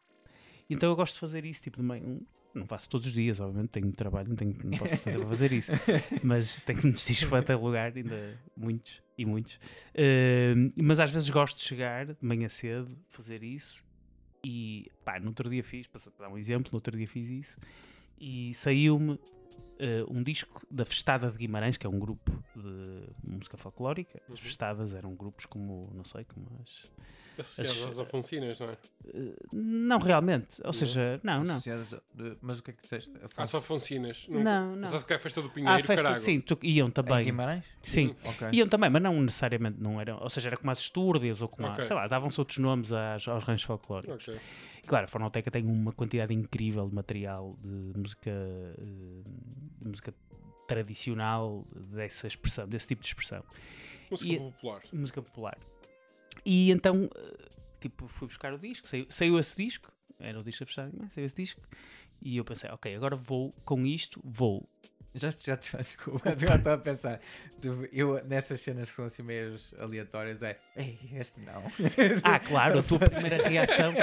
Então eu gosto de fazer isso, tipo, um- não faço todos os dias, obviamente, tenho trabalho, não, tenho, não posso <laughs> fazer, fazer isso, mas tenho muitos discos para até lugar, ainda muitos e muitos. Ehm, mas às vezes gosto de chegar de manhã cedo, fazer isso e pá, no outro dia fiz, para dar um exemplo, no outro dia fiz isso e saiu-me eh, um disco da Festada de Guimarães, que é um grupo de música folclórica. As Uhum. Festadas eram grupos como, não sei, como as. Associados As- às afoncinas, não é? eh, não realmente, ou seja, não, não. Associadas a- de- mas o que é que disseste? Às Afonso? afoncinas. Não, não. Sabes o que é a festa do Ah, Pinheiro, festa, caralho? sim, tu- iam Em também. Guimarães? Sim, Ok. Iam também, mas não necessariamente, não eram, ou seja, era como as estúrdias ou como, a- Ok. sei lá, davam-se outros nomes às- aos ranchos folclóricos. Ok. E, Claro, a Fonoteca tem uma quantidade incrível de material de música, eh, de música tradicional dessa expressão, desse tipo de expressão, Música E- popular. música popular. E então, eh, tipo, fui buscar o disco, saiu, saiu esse disco, era o disco da fechada, mas saiu esse disco, e eu pensei, ok, agora vou, com isto, vou. Já, já te <laughs> desculpa, agora estou a pensar. Eu, nessas cenas que são assim meio aleatórias, é <laughs> Ei, este não. Ah, claro, a tua primeira reação.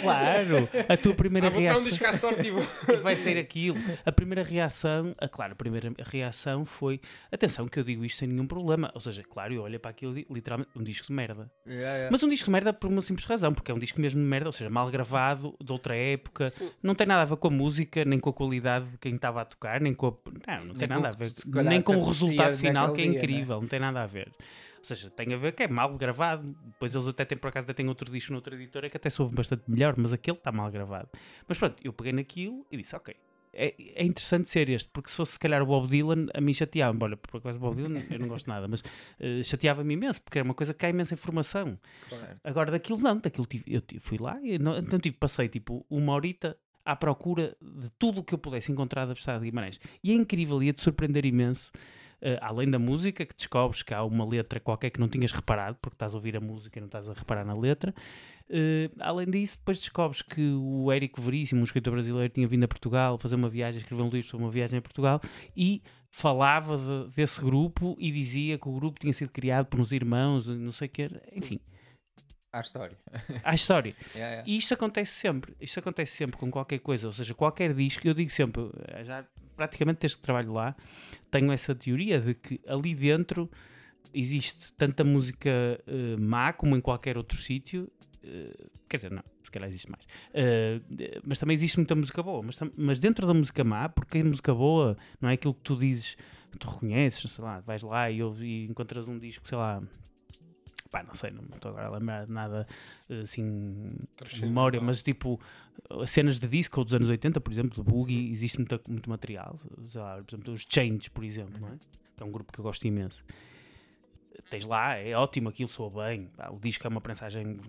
Claro, a tua primeira Ah, vou tirar um reação. disco à sorte e vou. <laughs> vai ser aquilo. A primeira reação, a, claro, a primeira reação foi atenção que eu digo isto sem nenhum problema. Ou seja, claro, eu olho para aquilo e literalmente um disco de merda. Yeah, yeah. Mas um disco de merda por uma simples razão, porque é um disco mesmo de merda, ou seja, mal gravado, de outra época, Sim. não tem nada a ver com a música, nem com a qualidade de quem estava a tocar, nem com a... Não, não tem Nem nada a ver. Nem com o resultado final que é dia, né? incrível, não tem nada a ver. Ou seja, tem a ver que é mal gravado. Depois eles até têm, por acaso, até têm outro disco noutra editora que até soube bastante melhor, mas aquele está mal gravado. Mas pronto, eu peguei naquilo e disse, ok, é, é interessante ser este, porque se fosse se calhar o Bob Dylan, a mim chateava-me. Olha, por acaso o Bob Dylan eu não gosto nada, mas eh, chateava-me imenso, porque era uma coisa que há imensa informação. Certo. Agora daquilo não, daquilo tive, eu tive- fui lá e não, então tive, passei tipo uma horita à procura de tudo o que eu pudesse encontrar da Versada de Guimarães. E é incrível, ia-te surpreender imenso. Eh, além da música, que descobres que há uma letra qualquer que não tinhas reparado, porque estás a ouvir a música e não estás a reparar na letra. eh, além disso, depois descobres que o Érico Veríssimo, um escritor brasileiro, tinha vindo a Portugal fazer uma viagem, escrever um livro sobre uma viagem a Portugal e falava de- desse grupo e dizia que o grupo tinha sido criado por uns irmãos, não sei o que, enfim, À história. <laughs> à história. <laughs> Yeah, yeah. E isto acontece sempre, isto acontece sempre com qualquer coisa, ou seja, qualquer disco, eu digo sempre, eh, já praticamente desde que trabalho lá, tenho essa teoria de que ali dentro existe tanta música eh, má como em qualquer outro sítio, eh, quer dizer, não, se calhar existe mais, eh, mas também existe muita música boa, mas, mas dentro da música má, porque a música boa não é aquilo que tu dizes, tu reconheces, sei lá, vais lá e, ouves, e encontras um disco, sei lá, pá, não sei, não me estou agora a lembrar de nada eh, assim de memória, mas tipo as cenas de disco dos anos 80, por exemplo, do Boogie, existe muita- muito material, lá, por exemplo, os Change, por exemplo, não é? que é um grupo que eu gosto imenso. Tens lá, é ótimo, aquilo soa bem. pá, o disco é uma prensagem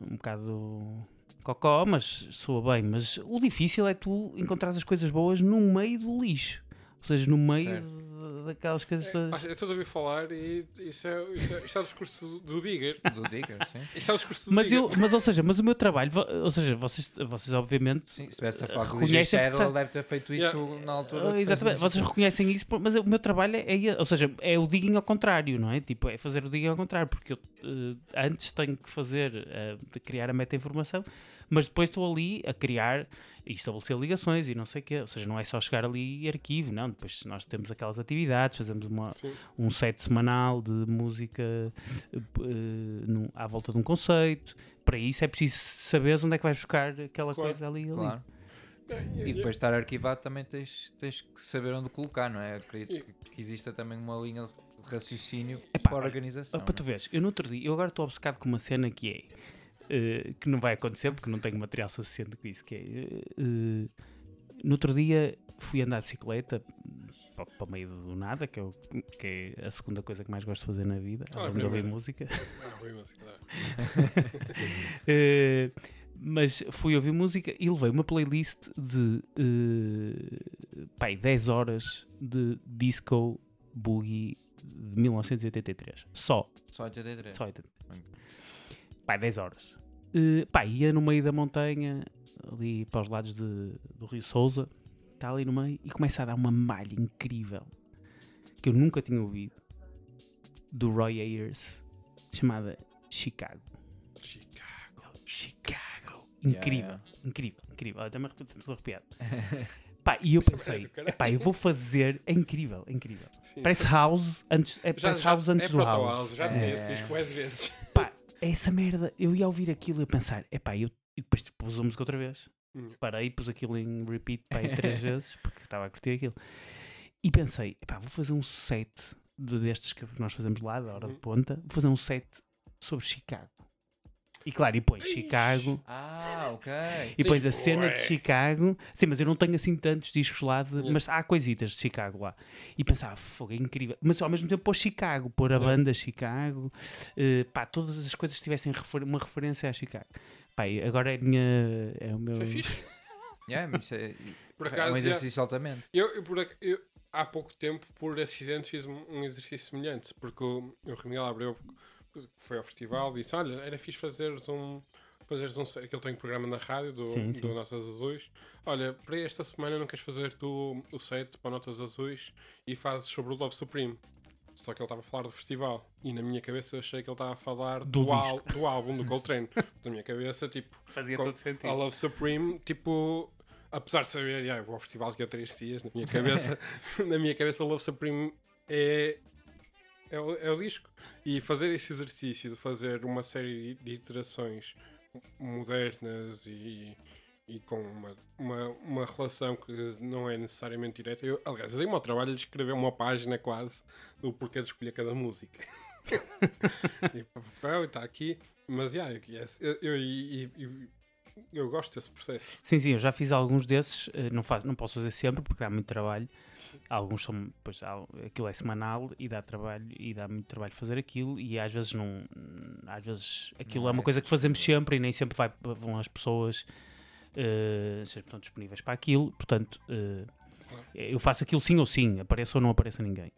um bocado cocó, mas soa bem. Mas o difícil é tu encontrar as coisas boas no meio do lixo. Ou seja, no meio Certo. Daquelas coisas É, todas. eu estou a ouvir falar e isso é, isso é, isto é o discurso do Digger. Do Digger, sim. <laughs> Isto é o discurso do Mas, Digger. eu, mas ou seja, mas o meu trabalho, ou seja, vocês, vocês obviamente Sim, se tivesse a falar com o Shadow, ele deve ter feito isso Yeah. na altura. Fez exatamente, isso. vocês reconhecem isso, mas o meu trabalho é, é- ou seja, é o digging ao contrário, não é? Tipo, é fazer o digging ao contrário, porque eu eh, antes tenho que fazer, eh, de criar a meta-informação, mas depois estou ali a criar e estabelecer ligações e não sei o quê, ou seja, não é só chegar ali e arquivo, não, depois nós temos aquelas atividades, fazemos uma, Sim. um set semanal de música num- à volta de um conceito, para isso é preciso saber onde é que vais buscar aquela Claro. coisa ali e ali. Claro. E depois de estar arquivado também tens, tens que saber onde colocar, não é? Acredito que, que exista também uma linha de raciocínio Epá, para a organização. Para tu veres, eu no outro dia, eu agora estou obcecado com uma cena que é eh, que não vai acontecer porque não tenho material suficiente com isso. Que é eh, no outro dia fui andar de bicicleta para, para o meio do nada, que é, o- que é a segunda coisa que mais gosto de fazer na vida, Ah, além de ouvir música. Ah, uma cidade. <laughs> Eh, mas fui ouvir música e levei uma playlist de eh, pai, 10 horas de disco boogie de 1983. Só. Só 83. Só 80. Ok. Pá, 10 horas. Uh, pá, ia no meio da montanha, ali para os lados de- do Rio Souza, está ali no meio, e começa a dar uma malha incrível que eu nunca tinha ouvido do Roy Ayers, chamada Chicago. Chicago. Chicago. Yeah, Incrível, yeah. incrível, incrível. Olha, também estou arrepiado. <laughs> Pá, e eu é pensei, pá, eu vou fazer, é incrível, é incrível. Sim. Parece House antes, é, Já- parece já- House antes é do House. house. Já É. tinha esse disco é de vezes. Pá, essa merda, eu ia ouvir aquilo e pensar, epá, eu, e depois tipo, pus a música outra vez. Hum. Parei, pus aquilo em repeat pá, três <laughs> vezes, porque estava a curtir aquilo. E pensei, epá, vou fazer um set de, destes que nós fazemos lá, da hora de Uhum. ponta, vou fazer um set sobre Chicago. E claro, e põe Chicago, Ah, ok. e depois a Tens cena de. Chicago. Sim, mas eu não tenho assim tantos discos lá, de- Yeah. mas há coisitas de Chicago lá. E pensava, fogo, é incrível. Mas ao mesmo tempo pôr Chicago, pôr a Yeah. banda Chicago, eh, pá, todas as coisas tivessem refer- uma referência a Chicago. Pá, agora é, a minha, é o meu. Foi fixe. <laughs> Yeah, mas isso é, Por é um acaso, já- exercício altamente. eu, eu, por eu, há pouco tempo, por acidente, fiz um, exercício semelhante. Porque o, o abriu, foi ao festival e disse: Olha, era fixe fazeres um. Fazeres um set, que ele tem um programa na rádio do, Sim, sim. do Notas Azuis. Olha, para esta semana não queres fazer tu o set para Notas Azuis e fazes sobre o Love Supreme. Só que ele estava a falar do festival. E na minha cabeça eu achei que ele estava a falar Do do, do álbum do Coltrane. <laughs> na minha cabeça, tipo, Fazia Com- todo sentido. I Love Supreme, tipo, apesar de saber, yeah, eu vou ao festival daqui a três dias, na minha cabeça, <laughs> <laughs> na minha cabeça, Love Supreme é, é, o, é o disco. E fazer esse exercício de fazer uma série de iterações modernas e, e com uma, uma, uma relação que não é necessariamente direta. Eu, aliás, eu dei-me ao trabalho de escrever uma página quase do porquê de escolher cada música. <laughs> e papel, está aqui. Mas, yeah, eu, eu, e- e- eu gosto desse processo. Sim, sim, eu já fiz alguns desses, eh, não, faço, não posso fazer sempre porque dá muito trabalho. Alguns são, pois, aquilo é semanal e dá trabalho e dá muito trabalho fazer aquilo e às vezes não, às vezes aquilo Não é uma é coisa que fazemos sempre e nem sempre vai, vão as pessoas eh, sempre estão disponíveis para aquilo, portanto Claro. eu faço aquilo sim ou sim, apareça ou não apareça ninguém.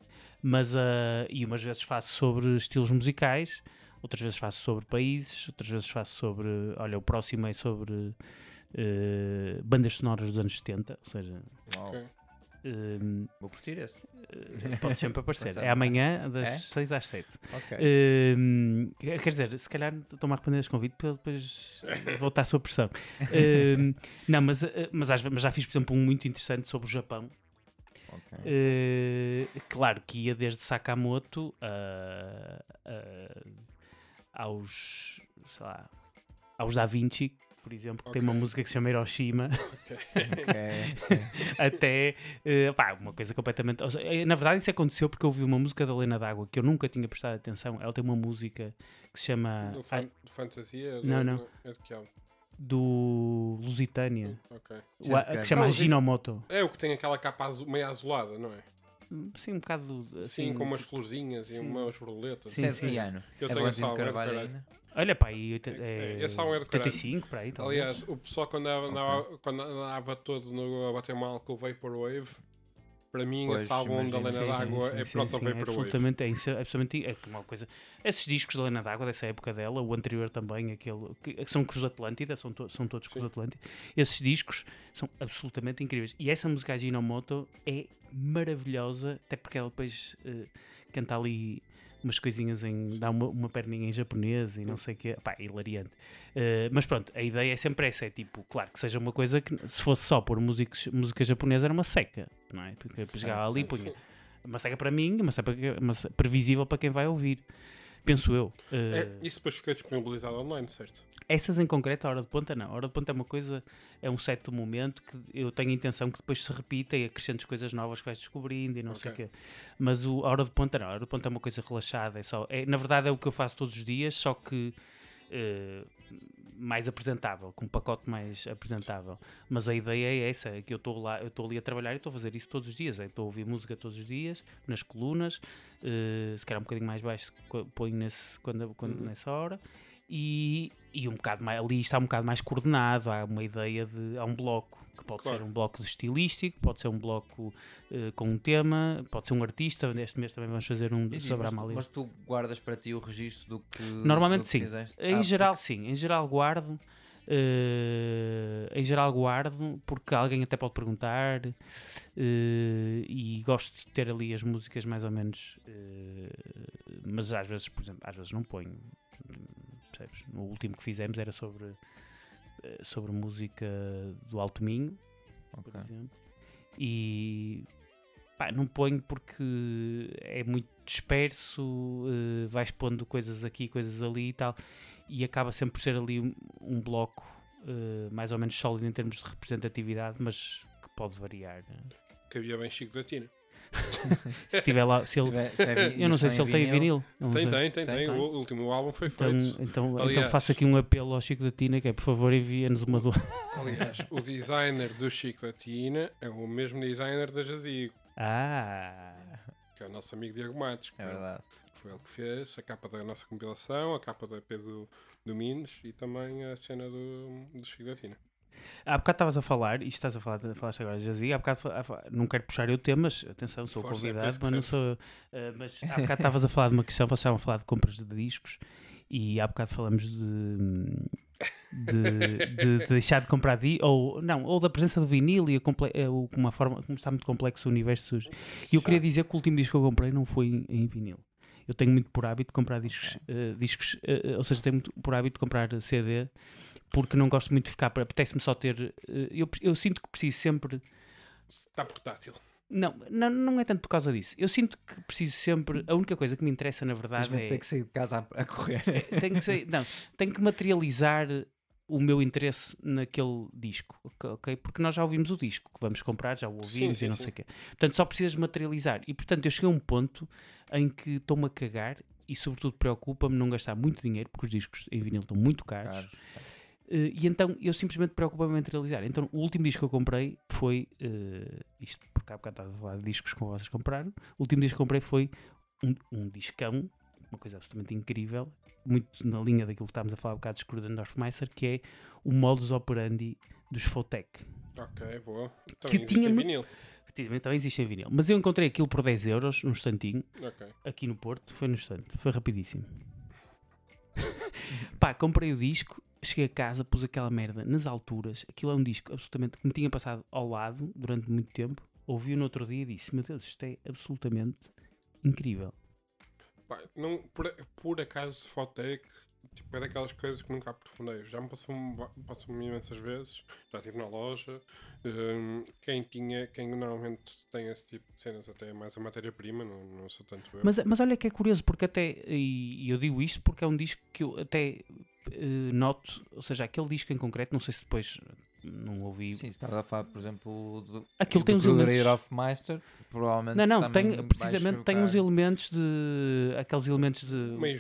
Mas, ah, e umas vezes faço sobre estilos musicais, outras vezes faço sobre países, outras vezes faço sobre, olha, o próximo é sobre eh, bandas sonoras dos anos 70, ou seja, Uau, Ok. eh, Vou curtir esse. eh, pode sempre aparecer. Passado. É amanhã, das É? 6 às 7. Ok. Hum, quer dizer, se calhar estou-me a arrepender deste convite para eu depois voltar à sua pressão. Hum, <laughs> não, mas, eh, mas, às mas já fiz, por exemplo, um muito interessante sobre o Japão. ok. Eh, claro que ia desde Sakamoto a, a- aos, sei lá, aos Da Vinci, por exemplo, que tem uma música que se chama Hiroshima, Ok. Ok. <laughs> até eh, pá, uma coisa completamente. na verdade, isso aconteceu porque eu ouvi uma música da Lena D'Água que eu nunca tinha prestado atenção. Ela tem uma música que se chama Do, fan, fantasia? Não, do- não. É de que álbum? do Lusitânia, Ok. O- que se chama Não, Ajinomoto. É o que tem aquela capa azu- meio azulada, não é? Sim, um bocado Assim, assim. com umas florzinhas e sim. umas borboletas. Sim, é sim. que ano? Eu É tenho essa álbum, é do Carvalho? Olha, pá, e oit- É- é, é- esse álbum é do caralho. 85, para aí, talvez. Aliás, o pessoal quando andava, andava- quando andava todo no, a bater mal com o Vaporwave, para mim Pois, esse álbum da. Lena d'Água é proto sim, Vaporwave. absolutamente, é, isso absolutamente é uma coisa. Esses discos da Lena D'Água dessa época dela, o anterior também, aquele que, são Cruz Atlântida, são, to- são todos Cruz. Atlântida. Esses discos são absolutamente incríveis. E essa música Ajinomoto é maravilhosa, até porque ela depois eh, canta ali umas coisinhas em. dá uma, uma perninha em japonês e não sei o que, pá, é hilariante. Eh, mas pronto, a ideia é sempre essa: é tipo, claro que seja uma coisa que se fosse só pôr músicos, música japonesa era uma seca, não é? Porque Certo, chegava ali e punha uma seca para mim, uma seca uma seca previsível para quem vai ouvir. Penso eu. É, Eh, isso depois fica disponibilizado online, certo? Essas em concreto, a hora de ponta não. A hora de ponta é uma coisa, é um certo momento que eu tenho a intenção que depois se repita e acrescentes coisas novas que vais descobrindo e não sei o quê. Mas o, a hora de ponta não. A hora de ponta é uma coisa relaxada. É só, é, na verdade é o que eu faço todos os dias, só que eh, mais apresentável, com um pacote mais apresentável. Mas a ideia é essa, é que eu estou lá, eu estou ali a trabalhar e estou a fazer isso todos os dias. é, Estou a ouvir música todos os dias, nas colunas, eh, se calhar um bocadinho mais baixo, ponho nesse, quando, quando- Uhum. nessa hora. E, e um bocado mais, ali está um bocado mais coordenado, há uma ideia de. há um bloco, que pode Claro. ser um bloco de estilístico, pode ser um bloco eh, com um tema, pode ser um artista. Neste mês também vamos fazer um sobre a mas, tu, Amália. mas tu guardas para ti o registro do que. Normalmente do que sim. fizeste? Em Ah, geral, sim. Em geral, guardo. eh, em geral, guardo porque alguém até pode perguntar. eh, e gosto de ter ali as músicas mais ou menos. eh, mas às vezes, por exemplo, às vezes não ponho. Percebes? No último que fizemos era sobre. eh, sobre música do Alto Minho, por ok. exemplo. E pá, não ponho porque é muito disperso, eh, vais pondo coisas aqui, coisas ali e tal, e acaba sempre por ser ali um, um bloco eh, mais ou menos sólido em termos de representatividade, mas que pode variar. né? Que havia bem Chico da Tina. <laughs> Se tiver lá, se Se ele, tiver- se é eu não sei se ele tem vinil. Tem, tem, tem, Tem, tem. tem. O último álbum foi Então, feito. então, então Aliás- faço aqui um apelo ao Chico da Tina, que é por favor envia-nos uma do... <laughs> Aliás, o designer do Chico da Tina é o mesmo designer da Jazigo, Ah, que é o nosso amigo Diego Matos. que É verdade. Foi ele que fez a capa da nossa compilação, a capa da do, do Minos e também a cena do, do Chico da Tina. Há bocado estavas a falar, e estás a falar, falaste agora de Jazzy, há bocado, não quero puxar eu temas, atenção, sou Força, é convidado, mas não sou. Uh, mas há bocado estavas a falar de uma questão, vocês estavam a falar de compras de discos, e há bocado falamos de, de, de- de deixar de comprar di ou não ou da presença do vinil e a comple- eh, uma forma como está muito complexo o universo surge. e eu queria dizer que o último disco que eu comprei não foi em, em vinil eu tenho muito por hábito de comprar discos, eh, discos eh, ou seja, tenho muito por hábito de comprar CD porque não gosto muito de ficar, apetece-me só ter. eh, eu, eu sinto que preciso sempre. Está portátil. Não, não, não é tanto por causa disso. Eu sinto que preciso sempre. A única coisa que me interessa, na verdade, Mas é. tem que sair de casa a, a correr. <laughs> Tem que ser, não, tem que materializar o meu interesse naquele disco, ok-? Porque nós já ouvimos o disco que vamos comprar, já o ouvimos sim, e não sim. sei o quê. Portanto, só precisas materializar. E, portanto, eu cheguei a um ponto em que estou-me a cagar e, sobretudo, preocupa-me não gastar muito dinheiro, porque os discos em vinil estão muito caros. Caros. Eh, e então eu simplesmente preocupo-me em materializar. Então o último disco que eu comprei foi. eh, isto porque há bocado estava a falar de discos que vocês compraram. O último disco que comprei foi um, um discão, uma coisa absolutamente incrível, muito na linha daquilo que estávamos a falar um bocado de Scruden Dorfmeister, que é o modus operandi dos Fotec. Ok, boa. Então, Que tinha vinil. Também também existe em vinil. Mas eu encontrei aquilo por 10 euros, num estantinho, Ok. aqui no Porto, foi no estante, foi rapidíssimo. <laughs> Pá, comprei o disco, cheguei a casa, pus aquela merda nas alturas. Aquilo é um disco absolutamente que me tinha passado ao lado durante muito tempo. Ouvi-o no outro dia e disse: Meu Deus, isto é absolutamente incrível. Não, por, por acaso, Fotec tipo, é daquelas coisas que nunca aprofundei. Já me passou, passou imensas vezes, já estive na loja. hum, quem tinha, quem normalmente tem esse tipo de cenas, até é mais a matéria-prima, não, não sou tanto eu. Mas, mas olha que é curioso, porque até, e eu digo isto porque é um disco que eu até eh, noto, ou seja, aquele disco em concreto, não sei se depois não ouvi. Sim, estava a falar, por exemplo, do, Aquilo do tem uns elementos- Hofmeister, provavelmente Não, não, tem, precisamente tem uns elementos de. aqueles elementos de.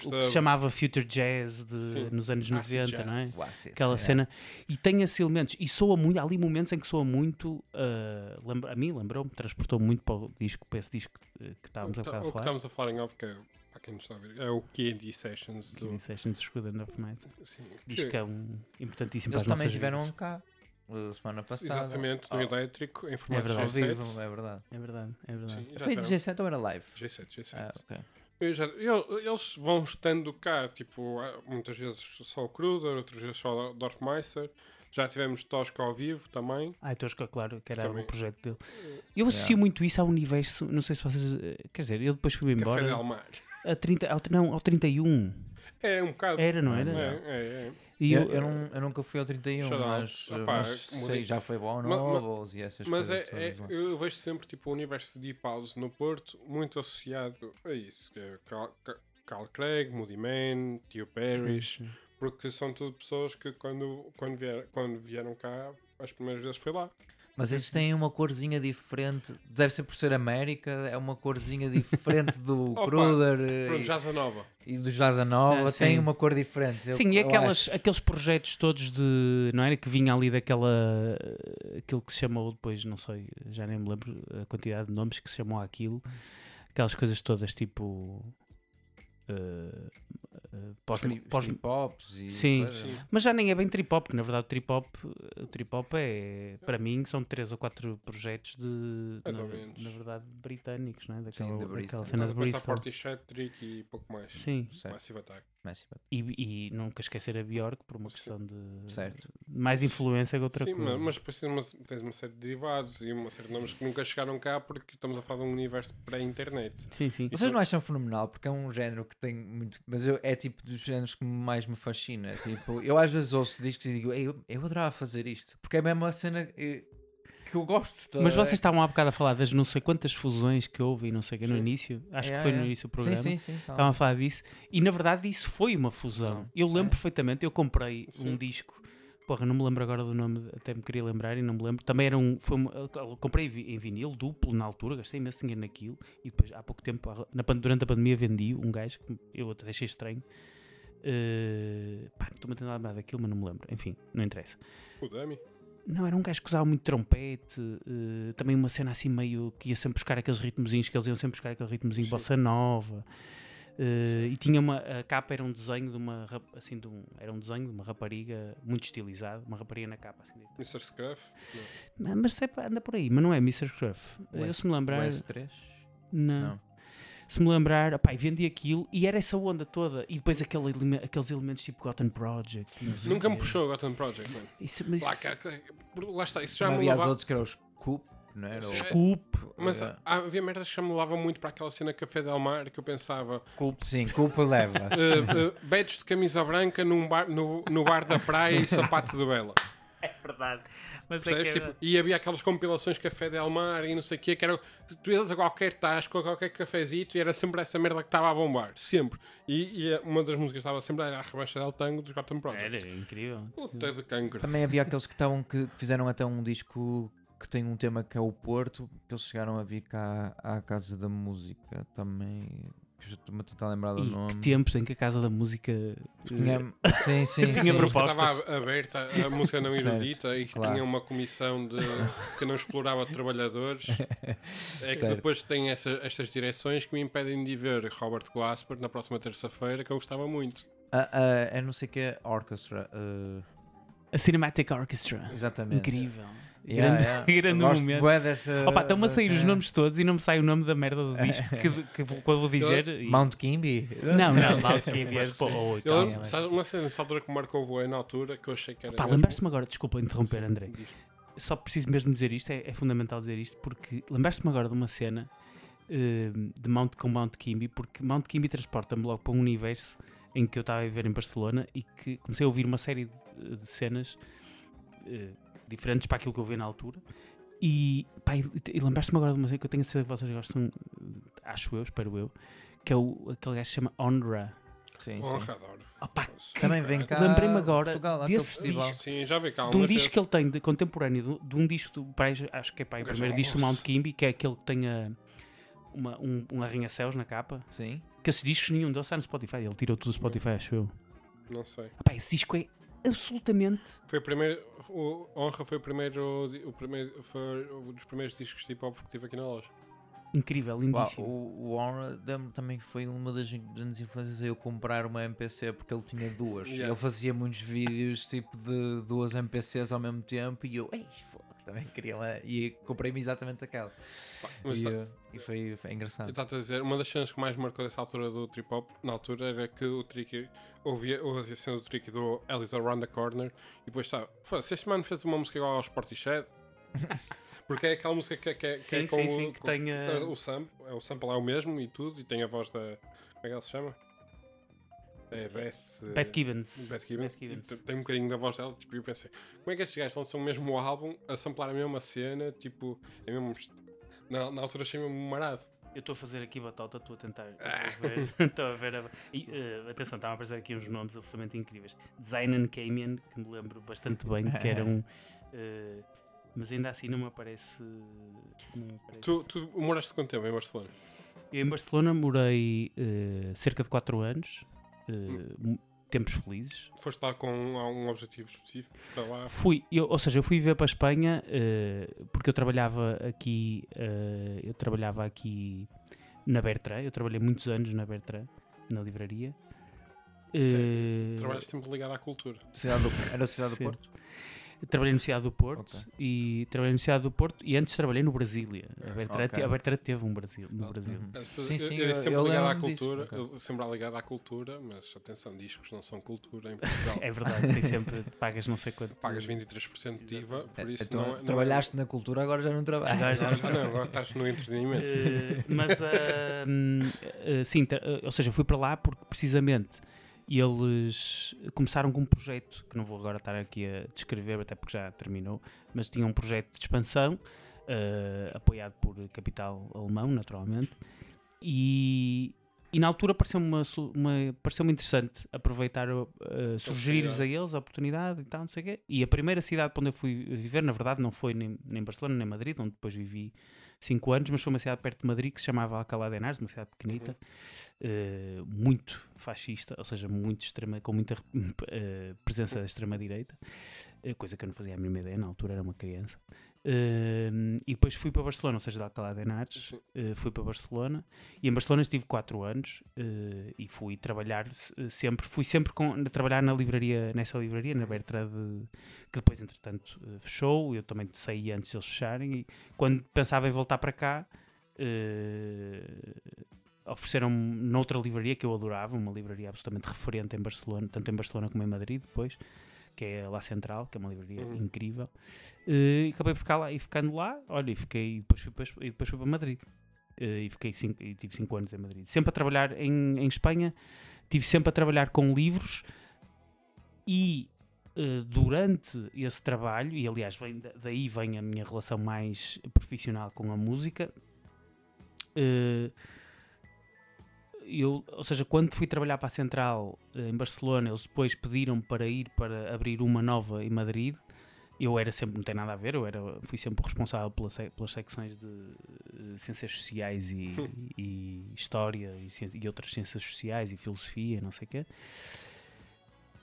O que se chamava Future Jazz de, Sim. nos anos Acid 90, não é? O acid, Aquela é. cena. E tem esses elementos. E soa muito. Há ali momentos em que soa muito. ah, lembra, a mim lembrou-me, transportou muito para o disco, para esse disco eh, que estávamos a o, o a que falar. estamos a falar em off, que é, para quem não está a ver, é o Candy Sessions do. Kidney Sessions Screwed of Nights. Sim, Disco que- é um importantíssimo Eles para também tiveram vidas. um cá uh, semana passada. Exatamente, no Oh, elétrico, em formato verdade. Ao G7. vivo, é verdade. É verdade, é verdade. Sim, Foi de tiveram- G7 ou era live? G7, G7. Ah, ok. Eu já- eu- eles vão estando cá, tipo, ah, muitas vezes só o Cruiser, outras vezes só o Dorfmeister. Já tivemos Tosca ao vivo também. Ah, que, claro, que era Também. o projeto dele. Eu associo muito isso ao universo, não sei se vocês. eh, Quer dizer, eu depois fui Café de embora. Almar. A 30, ao, não, ao 31. É um bocado. Era, não É, era? é, é. E Eu, eu- eu não, eu nunca fui ao 31, Shout out. mas, Epá, mas sei, já foi bom novos e essas Mas coisas. é, é- todas lá. eu vejo sempre tipo, o universo de Deep House no Porto muito associado a isso. Que é Carl, Ca- Carl Craig, Moody Man, Tio Parrish. Sim, sim. Porque são tudo pessoas que quando, quando, vier, quando vieram cá, as primeiras vezes foi lá. Mas esses têm uma corzinha diferente. Deve ser por ser América, é uma corzinha diferente do <laughs> Opa, Kruder eh, Pronto, Jazza Nova. e do Jaza Nova. Ah, tem uma cor diferente. eu- Sim, e eu aquelas, acho. aqueles projetos todos de. Não era que vinha ali daquela. aquilo que se chamou depois, não sei, já nem me lembro a quantidade de nomes que se chamou aquilo. Aquelas coisas todas tipo. Eh, pós, tri- pós- trip-hops e Sim. Sim. mas já nem é bem trip hop, porque na verdade o trip hop, o trip hop é, para mim, são três ou quatro projetos de, na, na verdade, britânicos, não é? Sim, Daquela, de daquela cena de Bristol. Portishead, Trick e pouco mais. Sim, Certo. Massive Attack. Messi, e, e nunca esquecer a Bjork por uma Sim. questão de Certo. mais influência que outra Sim, coisa. mas, mas depois tens uma, tens uma série de derivados e uma série de nomes que nunca chegaram cá porque estamos a falar de um universo pré-internet. Sim, sim. Vocês não acham fenomenal? Porque é um género que tem muito. Mas eu, é tipo dos géneros que mais me fascina. Tipo, eu às vezes ouço discos e digo, Ei, eu, eu adorava fazer isto. Porque é mesmo a cena eh, que eu gosto. tá? Mas vocês estavam há bocado a falar das não sei quantas fusões que houve e não sei o que no Sim. início. Acho É, que foi é. no início do programa. Sim, sim, sim. tá. Estavam a falar disso. E na verdade isso foi uma fusão. Fusão. Eu lembro É. perfeitamente, eu comprei Sim. um disco. Porra, não me lembro agora do nome, até me queria lembrar e não me lembro. Também era um. Foi uma- comprei em vinil, duplo na altura, gastei imenso dinheiro naquilo. E depois, há pouco tempo, na durante a pandemia, vendi um gajo que eu até achei estranho. Eh, pá, estou-me a tentar lembrar daquilo, mas não me lembro. Enfim, não interessa. O Dummy. Não, era um gajo que usava muito trompete, eh, também uma cena assim meio que ia sempre buscar aqueles ritmozinhos, que eles iam sempre buscar aquele ritmozinho Sim. bossa nova. eh, e tinha uma, a capa era um desenho de uma, assim, de um, era um desenho de uma rapariga muito estilizado, uma rapariga na capa, assim. Mr. Scruff. Não, mas pá, anda por aí, mas não é Mr. Scruff. O Eu se me O lembrar, S3? não. Não. Se me lembrar, opá, vendi aquilo e era essa onda toda. E depois aquele aqueles elementos tipo Gotham Project. Nunca me puxou o Gotham Project, mano. Isso, mas, Lá, cá- cá- lá está, isso já me havia os levava. outros que eram os Coop, não era? Sim. Ou- Scoop, Mas Eh, há- havia merdas que já me levavam muito para aquela cena Café Del Mar que eu pensava. Sim, Coop leva. <laughs> Uh, uh, badges de camisa branca num bar, no, no bar da praia e sapato de vela. é verdade. Mas é que Percebes? é Tipo, e havia aquelas compilações Café Del Mar e não sei o quê, que era. Tu ias a qualquer tasco, a qualquer cafezito e era sempre essa merda que estava a bombar. Sempre. E, e uma das músicas que estava sempre era a Revancha del Tango dos Gotham Project. Era incrível. Puta de cancro. Também havia aqueles que estavam que fizeram até um disco que tem um tema que é o Porto, que eles chegaram a vir cá à Casa da Música também. Que eu estou-me a tentar lembrar do E nome. que tempos em que a Casa da Música. eh, Tinha... Sim, sim, Tinha sim. a propostas. estava aberta, a <laughs> música não Certo, erudita e que claro. tinha uma comissão de que não explorava trabalhadores. <laughs> É que Certo. depois tem essa, estas direções que me impedem de ir ver Robert Glasper na próxima terça-feira, que eu gostava muito. Ah, ah, é não sei que é Orchestra. ah, A Cinematic Orchestra. exatamente. Incrível. Yeah, grande yeah. <laughs> grande Eu gosto momento. dessa, Opa, estão-me a sair os nomes todos e não me sai o nome da merda do disco <laughs> que, que, que eu vou dizer. e- Mount Kimby? Não, não, <laughs> Mount Kimby é pô, oh, Eu mas- sabes, uma cena nessa altura que me marcou o bué na altura que eu achei que era. Pá, lembraste-me agora, desculpa interromper, Sim, André. diz. Só preciso mesmo dizer isto, é, é fundamental dizer isto, porque lembraste-me agora de uma cena eh, de Mount com Mount Kimby, porque Mount Kimby transporta-me logo para um universo em que eu estava a viver em Barcelona e que comecei a ouvir uma série de, de cenas eh, diferentes para aquilo que eu vi na altura. E, pá, e, e lembraste-me agora de uma cena que eu tenho a certeza que vocês gostam, eh, acho eu, espero eu, que é o, aquele gajo que se chama Onra. Sim, sim. Honra, adoro. Opa, Também vem cá. Lembrei-me agora Portugal, desse disco. Sim, já vi cá. de um disco vezes. que ele tem de contemporâneo, de, de um disco, do, pá, acho que é pá, o Um gajo primeiro disco do. Mount Kimby, que é aquele que tem a- uma, um, um arranha-céus na capa. Sim. Que esses discos nenhum deles está no Spotify, ele tirou tudo do Spotify, acho eu. Não sei. Pá, esse disco é absolutamente. Foi o primeiro. O Honra foi o primeiro. O primeiro foi um dos primeiros discos de hip hop que tive aqui na loja. Incrível, Uau, lindíssimo. o, o Honra também foi uma das grandes influências a eu comprar uma MPC porque ele tinha duas. Yeah. Ele fazia muitos vídeos tipo de duas MPCs ao mesmo tempo e eu, ei, foda, também queria uma. E comprei-me exatamente aquela. Mas E, tá- eh, e foi, foi eu engraçado. estava a dizer, uma das cenas que mais marcou dessa altura do trip hop, na altura, era que o Tricky ouvia, ouvia a cena do Tricky do Alice Around the Corner e depois estava, foda-se, este mano fez uma música igual ao Sportished. <laughs> Porque é aquela música que, é- que, é- que é Sim, com, sim, o, sim, que com- tem a- o sample, é, o sample é o mesmo e tudo, e tem a voz da. Como é que ela se chama? É Beth. eh, Beth Gibbons. Beth Gibbons. Gibbons. Tem um bocadinho da voz dela, tipo, eu pensei, como é que estes gajos lançam mesmo o álbum a samplar a mesma cena, tipo, é mesmo. Na, na altura achei mesmo marado. Eu estou a fazer aqui batota, estou a tentar. Estou Ah. a ver. <laughs> Estou a ver a... E, eh, atenção, estavam a aparecer aqui uns nomes absolutamente incríveis. Design and Camion, que me lembro bastante bem, que era um. <laughs> eh, mas ainda assim não me aparece. Não me aparece. Tu, tu moraste quanto tempo em Barcelona? Eu em Barcelona morei eh, cerca de 4 anos, Hum. tempos felizes. Foste lá com um objetivo específico para lá? Fui, eu, ou seja, eu fui viver para a Espanha eh, porque eu trabalhava aqui, eh, eu trabalhava aqui na Bertrand, eu trabalhei muitos anos na Bertrand, na livraria. Eh, Trabalhas sempre ligado à cultura. Cidade do- era a cidade do Sim. Trabalhei no Cidade do Porto Ok. e trabalhei no Cidade do Porto e antes trabalhei no Brasília. A Bertrand, Ok. a Bertrand teve um Brasil, no Ah, Brasil. Uhum. Sim, sim, eu, eu, sempre eu ligado à cultura, sempre ligado à cultura, mas atenção, discos não são cultura em Portugal. <laughs> É verdade, tem sempre, pagas não sei quanto. Pagas 23% de IVA, por isso Então, não, é- não trabalhaste na cultura, agora já não trabalhas. Já, já. É... Não, agora estás no entretenimento. Eh, mas <laughs> hum, ah, sim, ou seja, fui para lá porque precisamente eles começaram com um projeto que não vou agora estar aqui a descrever, até porque já terminou, mas tinha um projeto de expansão ah, apoiado por capital alemão, naturalmente, e, e na altura pareceu-me uma, uma- pareceu-me interessante aproveitar, uh, sugerir-lhes a eles a oportunidade e tal, não sei o quê. E a primeira cidade para onde eu fui viver, na verdade, não foi nem, nem Barcelona nem Madrid, onde depois vivi 5 anos, mas foi uma cidade perto de Madrid que se chamava Alcalá de Henares, uma cidade pequenita, eh, muito fascista, ou seja, muito extrema, com muita eh, presença da extrema-direita, eh, coisa que eu não fazia a mínima ideia, na altura era uma criança. Eh, e depois fui para Barcelona, ou seja, de Alcalá de Henares, Sim. eh, fui para Barcelona. E em Barcelona estive 4 anos eh, e fui trabalhar eh, sempre, fui sempre com, a trabalhar na livraria, nessa livraria, na Bertrand, de- que depois entretanto fechou, eu também saí antes deles fecharem e quando pensava em voltar para cá, eh, ofereceram noutra livraria que eu adorava, uma livraria absolutamente referente em Barcelona, tanto em Barcelona como em Madrid depois, que é La Central, que é uma livraria Uhum. incrível. Eh, e acabei por ficar lá e ficando lá, olha, e fiquei, depois fui, para- e depois fui para Madrid. Eh, e fiquei cinco, e tive 5 anos em Madrid. Sempre a trabalhar em, em Espanha, tive sempre a trabalhar com livros e eh, durante esse trabalho, e aliás vem, da- daí vem a minha relação mais profissional com a música, eh, eu, ou seja, quando fui trabalhar para a Central eh, em Barcelona, eles depois pediram para ir para abrir uma nova em Madrid. Eu era sempre, não tem nada a ver, eu era, fui sempre responsável pela sec- pelas secções de eh, ciências sociais e, e história e, ciência- e outras ciências sociais e filosofia, não sei o quê.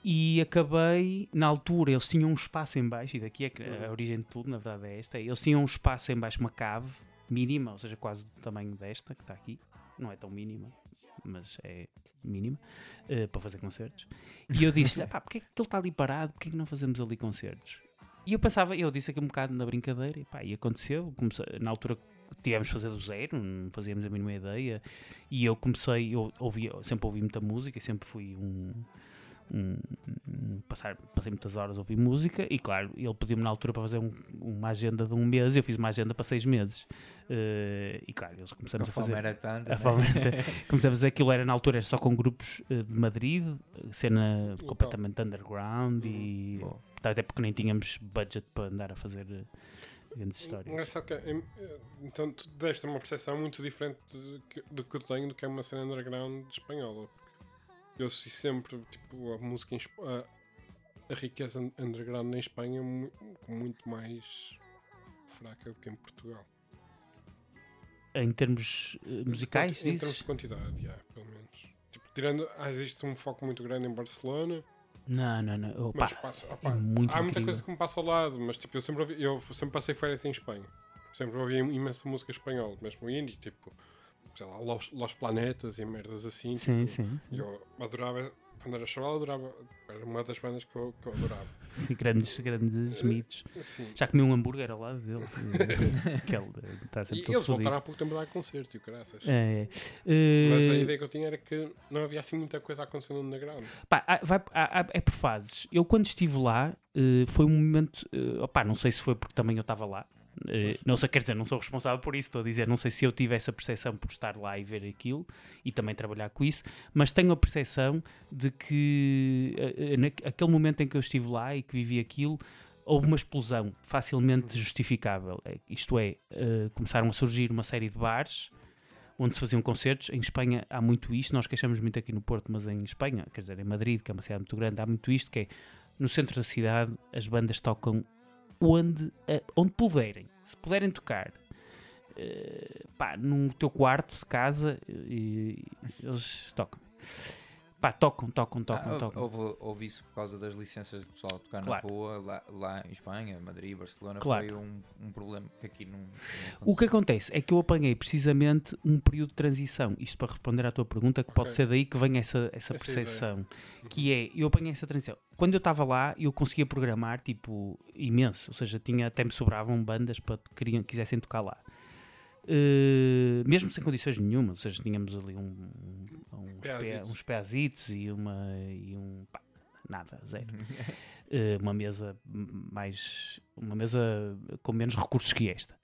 E acabei, na altura, eles tinham um espaço em baixo, e daqui é a origem de tudo, na verdade, é esta. Eles tinham um espaço em baixo, uma cave mínima, ou seja, quase do tamanho desta, que está aqui. Não é tão mínima, mas é mínima, eh, para fazer concertos. E eu disse-lhe, pá, porque é que ele está ali parado? Porque é que não fazemos ali concertos? E eu pensava, eu disse aqui um bocado na brincadeira, e pá, e aconteceu. Comecei, na altura tivemos de fazer do zero, não fazíamos a mínima ideia. E eu comecei, eu ouvia, sempre ouvi muita música, sempre fui um. Um- um- passar, passei muitas horas a ouvir música e claro, ele pediu-me na altura para fazer um- uma agenda de um mês e eu fiz uma agenda para seis meses Eh, e claro, eles começaram a fazer era tanta. a né? fome era- <laughs> comecei a fazer aquilo era na altura era só com grupos eh, de Madrid cena completamente underground e Bom. até porque nem tínhamos budget para andar a fazer eh, grandes histórias Engraçado que, então tu deste uma percepção muito diferente do que eu tenho do que é uma cena underground espanhola. Eu sei sempre, tipo, a música a, a riqueza un- underground em Espanha é mu- muito mais fraca do que em Portugal. em termos eh, musicais Em, em termos de quantidade, yeah, pelo menos. Tipo, tirando, ah, existe um foco muito grande em Barcelona, não, não, não Opa, mas passa, opá, é muito há muita incrível. coisa que me passa ao lado, mas tipo, eu sempre ouvi, eu sempre passei férias em Espanha. Sempre ouvi imensa música espanhola, mesmo indie, tipo, sei lá, Los, Los Planetas e merdas assim. sim, tipo, sim, eu adorava, quando era chaval, adorava, era uma das bandas que eu, que eu adorava. sim, grandes, grandes mitos Assim. já comi um hambúrguer ao lado dele <laughs> eh, que ele eh, está E sempre eles todo voltaram fodido há pouco tempo a dar concertos e o caraças. é, Mas a eh, ideia que eu tinha era que não havia assim muita coisa acontecendo no underground. Pá, há- vai- há- é por fases. Eu, quando estive lá, eh, foi um momento. eh, opá, não sei se foi porque também eu estava lá. Eh, não sei, quer dizer, não sou responsável por isso. Estou a dizer, não sei se eu tive essa percepção por estar lá e ver aquilo e também trabalhar com isso, mas tenho a percepção de que eh, eh, naquele momento em que eu estive lá e que vivi aquilo, houve uma explosão facilmente justificável. É, Isto é, começaram a surgir uma série de bares onde se faziam concertos. Em Espanha há muito isto, nós queixamos muito aqui no Porto, mas em Espanha, quer dizer, em Madrid, que é uma cidade muito grande, há muito isto, que é no centro da cidade as bandas tocam onde, eh, onde puderem. Se puderem tocar eh, pá, no teu quarto de casa, e, eles tocam. Pá, tocam, tocam, tocam, Ah, tocam. houve, houve isso por causa das licenças de pessoal tocar Claro. na rua, lá, lá em Espanha, Madrid, Barcelona, Claro. foi um, um problema que aqui não. não O que acontece é que eu apanhei precisamente um período de transição. Isto para responder à tua pergunta, que pode Ok. ser daí que vem essa, essa Essa percepção. Que é, eu apanhei essa transição. Quando eu estava lá, eu conseguia programar, tipo, imenso. Ou seja, tinha, até me sobravam bandas para que queriam, quisessem tocar lá. Eh, mesmo sem condições nenhuma, ou seja, tínhamos ali um, um- uns, pé, Peazitos. uns peazitos e, uma, e um. pá, nada, zero. <laughs> Eh, uma mesa mais. uma mesa com menos recursos que esta.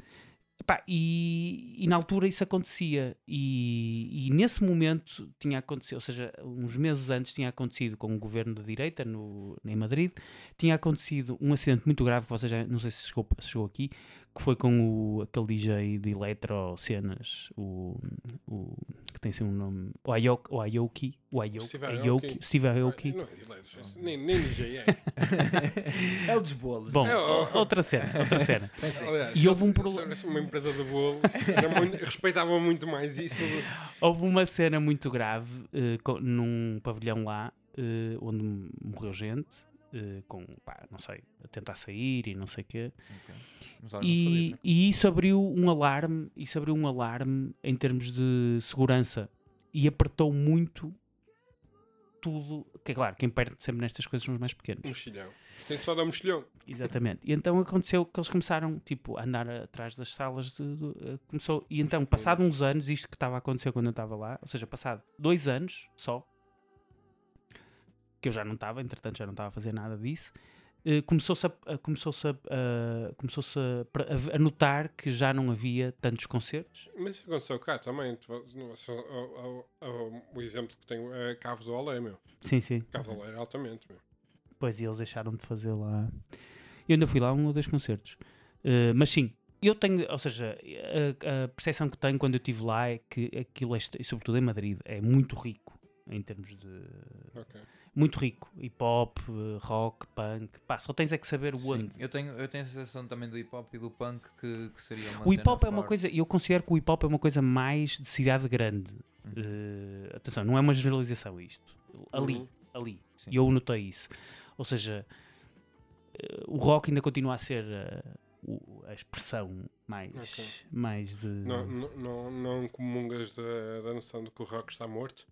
Epá, e, e na altura isso acontecia. E, e nesse momento tinha acontecido, ou seja, uns meses antes tinha acontecido com o governo de direita no, em Madrid, tinha acontecido um acidente muito grave, que já não sei se chegou, se chegou aqui, que foi com o, aquele DJ de eletro cenas, o, o que tem assim um nome, o Ayoki, o Ayoki, o Ayoki, Steve Aoki. Steve Aoki. Não, eletros, nem, nem DJ é. É o dos bolos. Bom, É, ó. outra cena, outra cena. <laughs> Aliás, E houve um se- problema- uma empresa de bolo, era muito- respeitavam muito mais isso. do- Houve uma cena muito grave co- num pavilhão lá eh, onde morreu gente eh, com, pá, não sei, a tentar sair e não sei o quê. Ok. Mas olha, não sabia, E, né? e isso abriu um alarme, isso abriu um alarme em termos de segurança e apertou muito tudo. Que é claro, quem perde sempre nestas coisas são os mais pequenos. Mochilhão. Tem só dar mochilhão. Exatamente. E então aconteceu que eles começaram tipo, a andar atrás das salas. De, de- eh, começou, e então, passado uns anos, isto que estava a acontecer quando eu estava lá, ou seja, passado dois anos só, que eu já não estava, entretanto já não estava a fazer nada disso, eh, começou-se a, começou-se a, a- começou-se a, a- notar que já não havia tantos concertos. Mas isso aconteceu cá também. O, o- o- exemplo que tenho é Cavos do Olé, meu. Sim, sim. Cavos do Olé é altamente, meu. Pois, e eles deixaram de fazer lá. Eu ainda fui lá a um ou dois concertos. Eh, mas sim, eu tenho, ou seja, a, a percepção que tenho quando eu estive lá é que aquilo, é, e sobretudo em Madrid, é muito rico em termos de. Ok. Muito rico. Hip hop, eh, rock, punk. Pá, só tens é que saber o onde. eu tenho, eu tenho a sensação também do hip hop e do punk que, que seria uma O hip hop é uma coisa, eu considero que o hip hop é uma coisa mais de cidade grande. Uhum. Eh, atenção, não é uma generalização isto. Ali, Uhum. ali. E eu notei isso. Ou seja, eh, o rock ainda continua a ser o- a expressão mais, Ok. mais de. Não, não, não, não comungas da, da noção de que o rock está morto.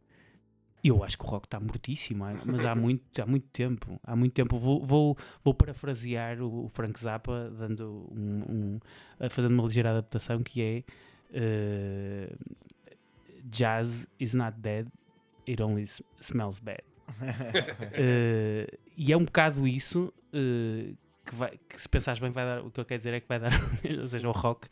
Eu acho que o rock está mortíssimo, mas há muito, há muito tempo. Há muito tempo. Vou, vou, vou parafrasear o, Frank Zappa, dando um, um- fazendo uma ligeira adaptação que é eh, Jazz is not dead, it only smells bad. <laughs> Eh, e é um bocado isso eh, que, vai, que se pensares bem vai dar, o que ele quer dizer é que vai dar, <laughs> ou seja, o rock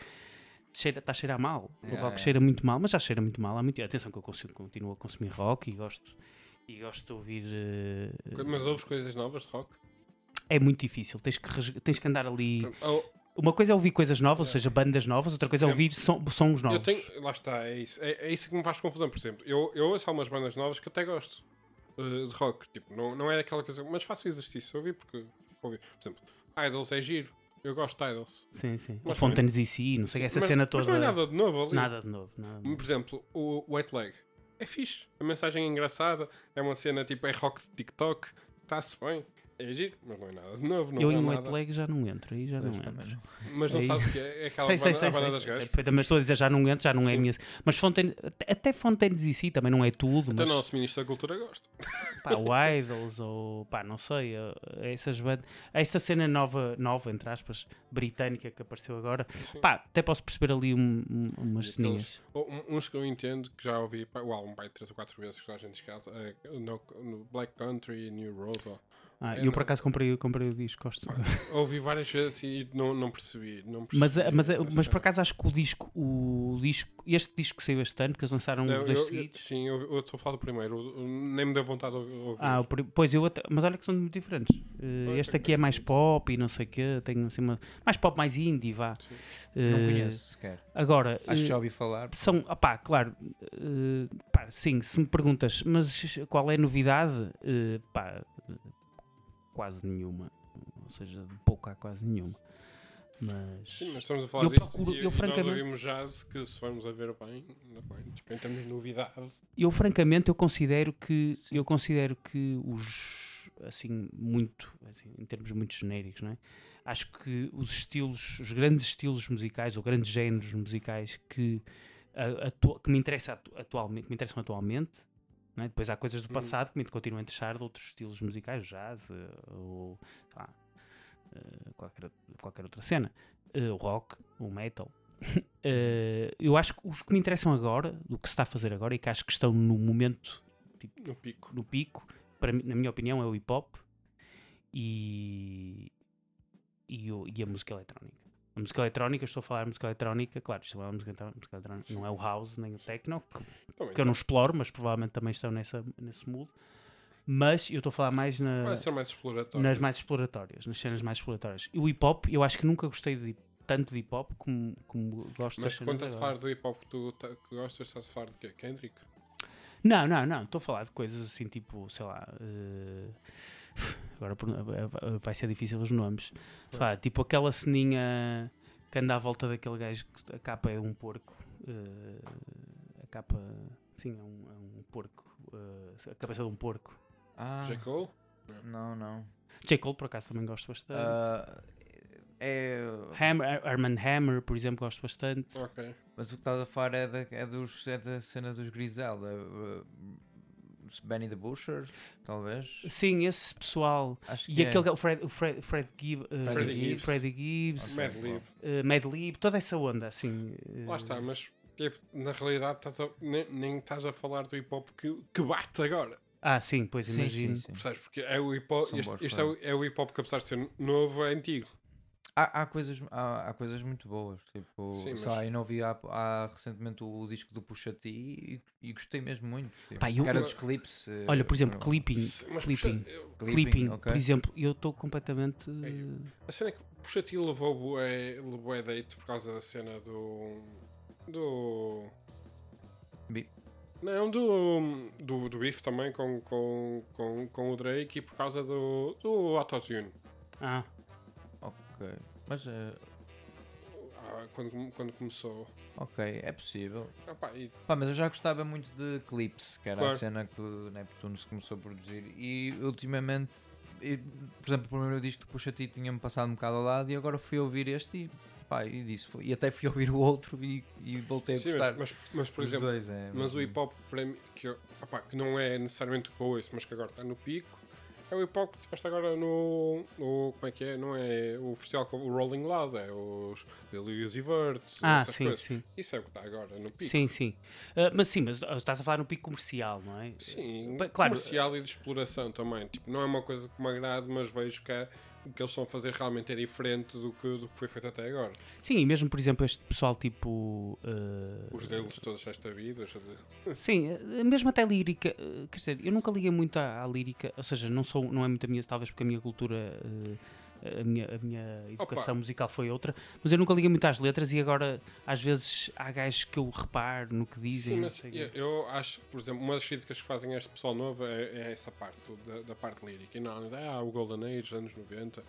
cheira, está a cheirar mal. o Yeah, rock yeah. cheira muito mal, mas já cheira muito mal há muito Atenção que eu consigo, continuo a consumir rock e gosto, e gosto de ouvir. eh, Mas ouves coisas novas de rock? é muito difícil, tens que, tens que andar ali. Oh, Uma coisa é ouvir coisas novas, ou seja, bandas novas, outra coisa é ouvir som, sons novos. eu tenho. Lá está, é isso. É, é isso que me faz confusão, por exemplo. Eu, eu ouço algumas bandas novas que até gosto eh, de rock. Tipo, não, não é aquela coisa. Mas faço exercício, ouvi porque. Ouvi. Por exemplo, Idols é giro. Eu gosto de Idols. Sim, sim. Mas o Fontaines DC, não sei, Sim, essa mas- cena mas toda. não é nada de novo ali. Nada de novo. Nada de novo. Por exemplo, o White Leg é fixe. A mensagem é engraçada. É uma cena tipo, é rock de TikTok. Está-se bem. É giro, mas não é nada de novo. Não Eu é em nada. White Leg já não entro, aí já não Pois, entro. Mas não Aí- sabes o que é? É aquela Sei, sei, banda, sei, a banda sei, das gajas. mas estou a dizer, já não entro, já não é a Sim. minha. Mas Fontaine, até- Fontaines e si também não é tudo, Até mas o nosso Ministro da Cultura gosta. pá, o Idols ou pá, não sei, essas bandas, essa cena nova, nova, entre aspas, britânica que apareceu agora, Sim. pá, até posso perceber ali um- um- umas ceninhas. Ou, uns que eu entendo, que já ouvi pá, o álbum vai três ou quatro vezes que já a gente escala, é, no, no Black Country, New Road. ó. Ah, é, eu por acaso comprei, comprei o disco, gosto. Ouvi várias vezes e não, não percebi. Não Mas, percebi eh, mas, eh, mas por acaso acho que o disco, o disco, este disco que saiu este ano, que eles lançaram Não, os dois seguidos. sim, eu eu estou a falar do primeiro, nem me deu vontade de ouvir. Ah, o pois eu até, mas olha que são muito diferentes. Pois, este é aqui é mais diferente. pop e não sei o quê, tem assim uma, mais pop, mais indie, vá. Sim. Não conheço sequer. Agora, Acho que já ouvi falar. são, opá, claro, eh, pá, sim, se me perguntas, mas qual é a novidade? Eh, pá, quase nenhuma. Ou seja, de pouco há quase nenhuma. Mas, Sim, mas estamos a falar Eu disto procuro- e, eu e francamente- nós ouvimos jazz que se formos a ver bem, bem, tipo, em termos de novidade. eu francamente eu considero que eu considero que os assim muito assim, em termos muito genéricos não é? acho que os estilos os grandes estilos musicais ou grandes géneros musicais que a- atu- que me interessa atu- atualmente que me interessam atualmente é? depois há coisas do Uhum. passado que me continuam a interessar de outros estilos musicais jazz eh, ou lá, eh, qualquer, qualquer outra cena Eh, o rock o metal <laughs> eu acho que os que me interessam agora, do que se está a fazer agora, e que acho que estão no momento, No pico. no pico, para na minha opinião, é o hip hop e, e, e a música eletrónica. A música eletrónica, estou a falar de música eletrónica, claro, isto é música, eletro- música eletrónica, não é o house nem o techno, que, Também que eu não exploro, mas provavelmente também estão nessa, nesse mood. Mas eu estou a falar mais na, mais nas mais exploratórias, nas cenas mais exploratórias. E o hip hop, eu acho que nunca gostei de, tanto de hip hop como, como gosto Mas quando estás a falar do hip hop que tu ta- que gostas, estás a falar de quê? Kendrick? Não, não, não. Estou a falar de coisas assim, tipo, sei lá. eh, agora eh, vai ser difícil os nomes. Sei lá, tipo aquela ceninha que anda à volta daquele gajo que a capa é um porco. eh, a capa, sim, é um, é um porco. eh, a cabeça de um porco. Ah, J. Cole? não, não. J. Cole, por acaso, também gosto bastante. Ah, é, Hammer, Armand Hammer, por exemplo, gosto bastante. Ok. mas o que estás a falar é da, é dos, é da cena dos Griselda. Benny the Butcher, talvez. Sim, esse pessoal. Acho E que é. aquele, o Fred, o Fred, Fred Gibb, uh, Freddie Gibbs. Freddie Gibbs, Ok. Mad Lib. uh, Mad Lib, toda essa onda, assim. uh, Lá está, mas tipo, na realidade estás a- nem, nem estás a falar do hip hop que, que bate agora. Ah, sim, pois Sim, imagino. sim, sim. Porque é o hip hop, São este, bons este é, o, é o hip hop que apesar de ser novo é antigo. Há, há coisas, há, há coisas muito boas. Tipo, Sim, sei mas- lá, eu não vi há, há recentemente o disco do Pusha T e, e gostei mesmo muito. Tipo, Pá, eu- cara dos clips. eh, Olha, por exemplo, não- clipping. Mas clipping. puxa, eu- Clipping, ok. por exemplo, eu estou completamente. Ei, a cena é que Puxa T levou bué, bué date por causa da cena do. do. Bi- Não, do, do, do Beef também com, com, com, com o Drake e por causa do, do Autotune. Ah, Ok. Mas, Ah, quando, quando começou. ok, é possível. Ah, pá, e- Pá, mas eu já gostava muito de clips, que era Claro. a cena que o Neptuno se começou a produzir. E ultimamente, e, por exemplo, o primeiro disco de Pusha T tinha-me passado um bocado ao lado e agora fui ouvir este e, pá, e disse, foi- e até fui <laughs> ouvir o outro e, e voltei a sim, gostar. mas, mas, por exemplo, dois, é, Mas o hip hop, para mim, que, eu- opá, que não é necessariamente o que eu ouço, mas que agora está no pico, é o hip hop que tiveste agora no, no. Como é que é? Não é o festival com o Rolling Loud, é os Lil Uzi Vert, ah sim, coisas. sim. Isso é o que está agora no pico. Sim, sim. Ah, mas sim, mas estás a falar no pico comercial, não é? Sim, claro. comercial e de exploração também. Tipo, não é uma coisa que me agrade, mas vejo que é- o que eles estão a fazer realmente é diferente do que, do que foi feito até agora. Sim, e mesmo, por exemplo, este pessoal tipo. ah, Os deles todos esta vida. <laughs> Sim, eh, mesmo até lírica, eh, quer dizer, eu nunca liguei muito à, à lírica, ou seja, não, sou, não é muito a minha, talvez porque a minha cultura, eh, a, minha, a minha educação musical foi outra, mas eu nunca liguei muito às letras e agora às vezes há gajos que eu reparo no que dizem. Sim, mas eu, eu acho, por exemplo, uma das críticas que fazem a este pessoal novo é, é essa parte, da, da parte lírica. E não, ah, o Golden Age, anos 90.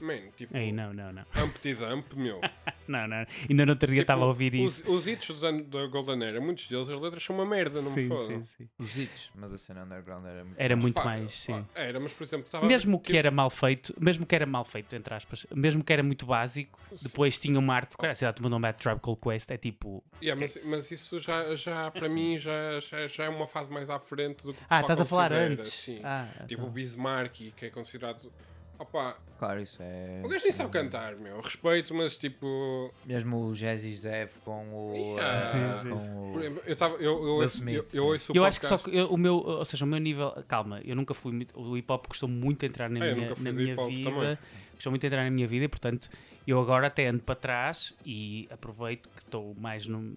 Man, tipo, Ei, não, não, não. Humpty Dump, meu. <laughs> Não, não. Ainda no outro dia Tipo, estava a ouvir os, isso. os hits dos anos da Golden Era, muitos deles, as letras são uma merda, não me sim, fodam. sim, sim. Os hits, mas a cena underground era muito Era boa. muito Pá, mais, sim. Era, mas por exemplo, estava Mesmo que tipo, era mal feito, mesmo que era mal feito, entre aspas, mesmo que era muito básico, Sim. depois tinha uma arte, cara, a cidade mandou um Bad Tribe Called Quest, é tipo, Yeah, mas, mas isso já, já para mim, já, já, já é uma fase mais à frente do que o ah, estás a falar antes. Sim. Ah, Tipo o então. Bismarck, que é considerado. Opa, Claro, isso é. o gajo nem sabe cantar, meu. Respeito, mas tipo. Mesmo o Jazzy Zev com o. Yeah. eh, Sim, sim. com Por o exemplo, eu, tava, eu, eu, ouço, eu, eu ouço o Eu acho que só podcast- que eu- o meu, ou seja, o meu nível, calma, eu nunca fui muito, o hip hop custou muito a entrar na É, eu minha, nunca fui na minha vida, também. custou muito a entrar na minha vida e portanto eu agora até ando para trás e aproveito que estou mais no-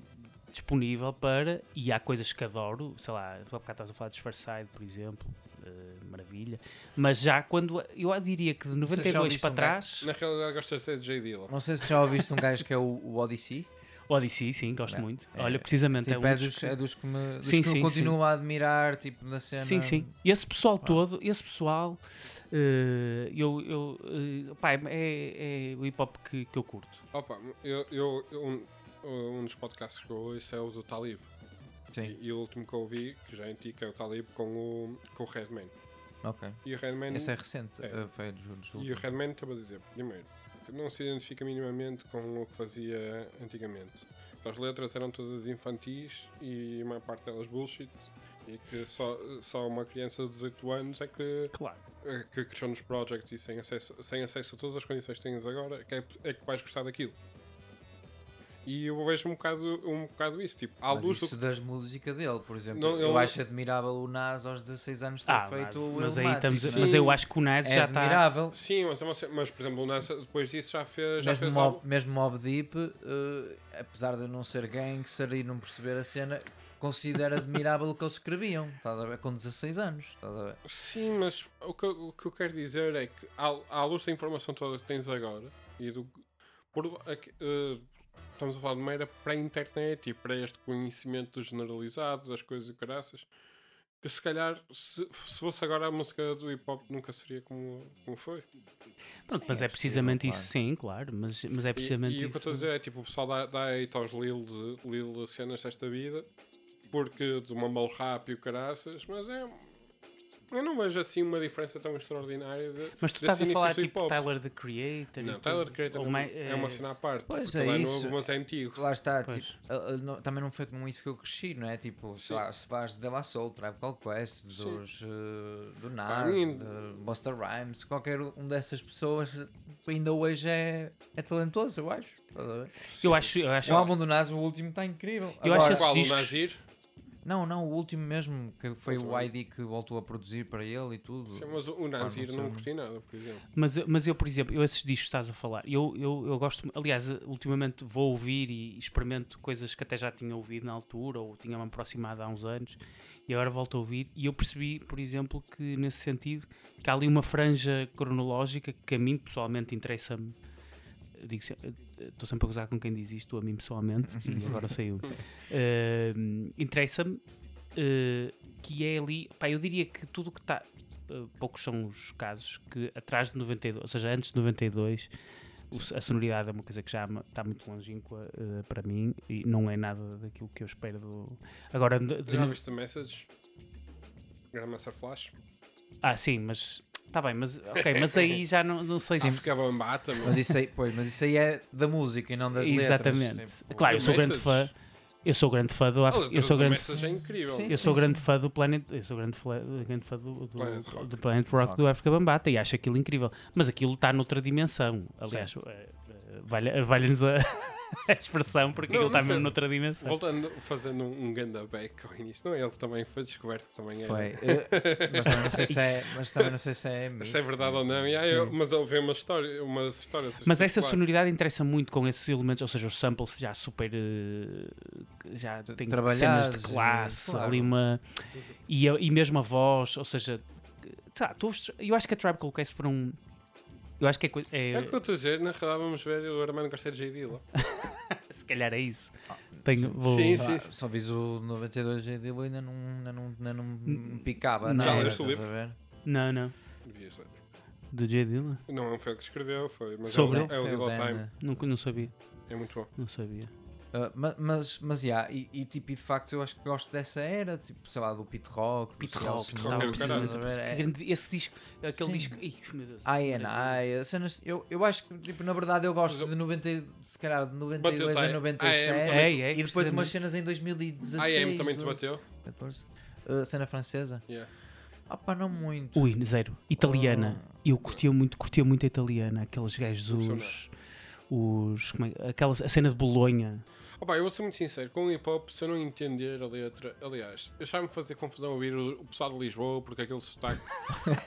disponível para, e há coisas que adoro, sei lá, há bocado estavas a falar de Farside, por exemplo, eh, maravilha, mas já quando, eu diria que de sei se já 92 ouviste para um trás, Na realidade, gostas de J. Dilla. Não sei se já ouviste um gajo que é o, o Odyssey. Odyssey, sim, gosto Não, muito, é- olha, precisamente é Tipo, um é, dos dos, que- é dos que, me, dos Sim, que eu sim, continuo a admirar, tipo, na cena. Sim, sim. E esse pessoal todo, esse pessoal, eh, eu, eu, eh, pá, é, é o hip hop que, que eu curto. Opa, eu, eu, eu- um, um dos podcasts que eu ouço é o do Talib. Sim, E, e o último que eu ouvi, que já é antigo, é o Talib com o, com o Redman. ok. E o Redman. Esse é recente. É. eh, Foi dos, dos E o. Redman estava a dizer, primeiro, que não se identifica minimamente com o que fazia antigamente. As letras eram todas infantis e a maior parte delas bullshit. E que só, só uma criança de 18 anos é que, Claro. é que cresceu nos projects e sem acesso, sem acesso a todas as condições que tens agora, é, é que vais gostar daquilo. E eu vejo um bocado, um bocado isso, tipo, à Mas luz isso do das música dele, por exemplo. Não, eu ele- acho admirável o Nas aos 16 anos ter Ah, feito mas, o mas aí estamos, Isso mas eu acho que o Nas é já está. admirável. Sim, mas, é mas por exemplo, o Nessa depois disso já fez. Já mesmo, fez Mob, algo- mesmo Mob Deep, eh, apesar de eu não ser gangster e não perceber a cena, considero admirável o que eles escreviam. Estás a ver? Com 16 anos. Estás a ver? Sim, mas o que, eu- o que eu quero dizer é que, à, à luz da informação toda que tens agora, e do. Por, eh, estamos a falar de uma era pré-internet e para este conhecimento generalizado das coisas e caraças, que se calhar, se, se fosse agora a música do hip hop, nunca seria como, como foi. Pronto, Sim, mas é é, precisamente possível, isso, sim, claro. Mas, mas é E, precisamente e o que eu estou a isso. dizer é tipo, o pessoal dá, dá hate aos Lil, de, Lil cenas desta vida, porque de uma mal rap e o caraças, mas é. Eu não vejo assim uma diferença tão extraordinária. De, Mas tu estás a falar tipo. Tyler the Creator? e Não? Tyler the Creator Ou é, mai- é uma cena à parte. Pois, porque é é isso. novo, mas é antigo. Lá está, Pois. tipo, ah, não- também não foi com isso que eu cresci, não é? Tipo, Sim. lá, se vais de La Soul, Tribe Called Quest, dos, eh, do Nas, mim- de Busta Rhymes, qualquer um dessas pessoas ainda hoje é, é talentoso, eu acho. Eu acho, eu acho O álbum do Nas, o último, está incrível. Eu acho Agora, esse Qual? O discos- Nazir? Não, não, o último mesmo, que foi Outro o. ID que voltou a produzir para ele e tudo. Sim, mas o Nazir não não, curti nada, por exemplo. Mas, eu- mas eu, por exemplo, eu esses discos que estás a falar, eu, eu, eu gosto, aliás, ultimamente vou ouvir e experimento coisas que até já tinha ouvido na altura ou tinha-me aproximado há uns anos e agora volto a ouvir e eu percebi, por exemplo, que nesse sentido que há ali uma franja cronológica que a mim pessoalmente interessa-me. Estou sempre a gozar com quem diz isto, a mim pessoalmente, e <laughs> agora saiu. Eh, interessa-me eh, que é ali, pá, eu diria que tudo o que está, eh, poucos são os casos que atrás de 92, ou seja, antes de 92, o s- a sonoridade é uma coisa que já está muito longínqua eh, para mim e não é nada daquilo que eu espero do. Agora, de- Já viste Message? Grandmaster Flash? ah, sim, mas está bem, mas ok, mas aí <laughs> já não, não sei Sim. se. Ficava bata, Mas isso, aí, pois, mas isso aí é da música e não das Exatamente. letras. tipo. Claro, eu sou grande fã. Eu sou grande fã do eu sou grande é incrível. Sim, Eu sou grande fã do Planet, eu sou grande fã, grande fã do, do, Planet Rock. do Planet Rock do África Bambata e acho aquilo incrível. Mas aquilo está noutra dimensão. Aliás, eh, eh, vale- valha-nos a, <laughs> <laughs> a expressão, porque Não, aquilo está mesmo noutra dimensão. Voltando, fazendo um, um ganda back ao início, não é ele que também foi descoberto que também Foi. <laughs> era. Eh, mas também não sei se é. Mas também não sei se é. Se é verdade ou não, e aí eu- mas eu vi uma história, umas histórias. Mas essa sonoridade interessa muito com esses elementos, ou seja, os samples já super. eh, já tem cenas de classe, claro. ali uma. E, e mesmo a voz, ou seja. tá, tu eu acho que a Tribe Called Quest foram. Eu acho que é, é- É o que eu estou a dizer, na realidade vamos ver, o Armando gosta de J. Dilla. <laughs> se calhar é isso. Tenho, vou, Sim, Só, sim. só vis o 92 G dele ainda não, ainda não, ainda não me picava. não. Já leste o livro? Não, não. Devias ler. Do J. Dilla? Não foi ele que escreveu, foi, mas Sobre é, o- é o Dilla Time. né? Nunca, não sabia. É muito bom. Não sabia. Uh, ma- mas, mas, yeah, e, e, tipo, e de facto eu acho que gosto dessa era, tipo, sei lá, do Pit Rock, do Pit Ciel Rock, a ver? Que É- Esse disco, aquele Sim. disco. Ih, meu Deus. I and I, cenas, eu, eu acho que, tipo, na verdade eu gosto Mas eu- de 90, e- se calhar de Bateu 92 a time. 97 Ah, é, também- É, é, e depois umas cenas em 2016. A AM também te 12, bateu? 14. Uh, cena francesa? Yeah. Ah pá, não muito. Ui, zero. Italiana. Oh. Eu curtia muito, curtia muito a italiana. Aqueles gajos, os. Os é, aquela, a cena de Bolonha. Opa, eu vou ser muito sincero, com o hip hop, se eu não entender a letra, aliás, eu já me fazia confusão ouvir o, o pessoal de Lisboa porque aquele sotaque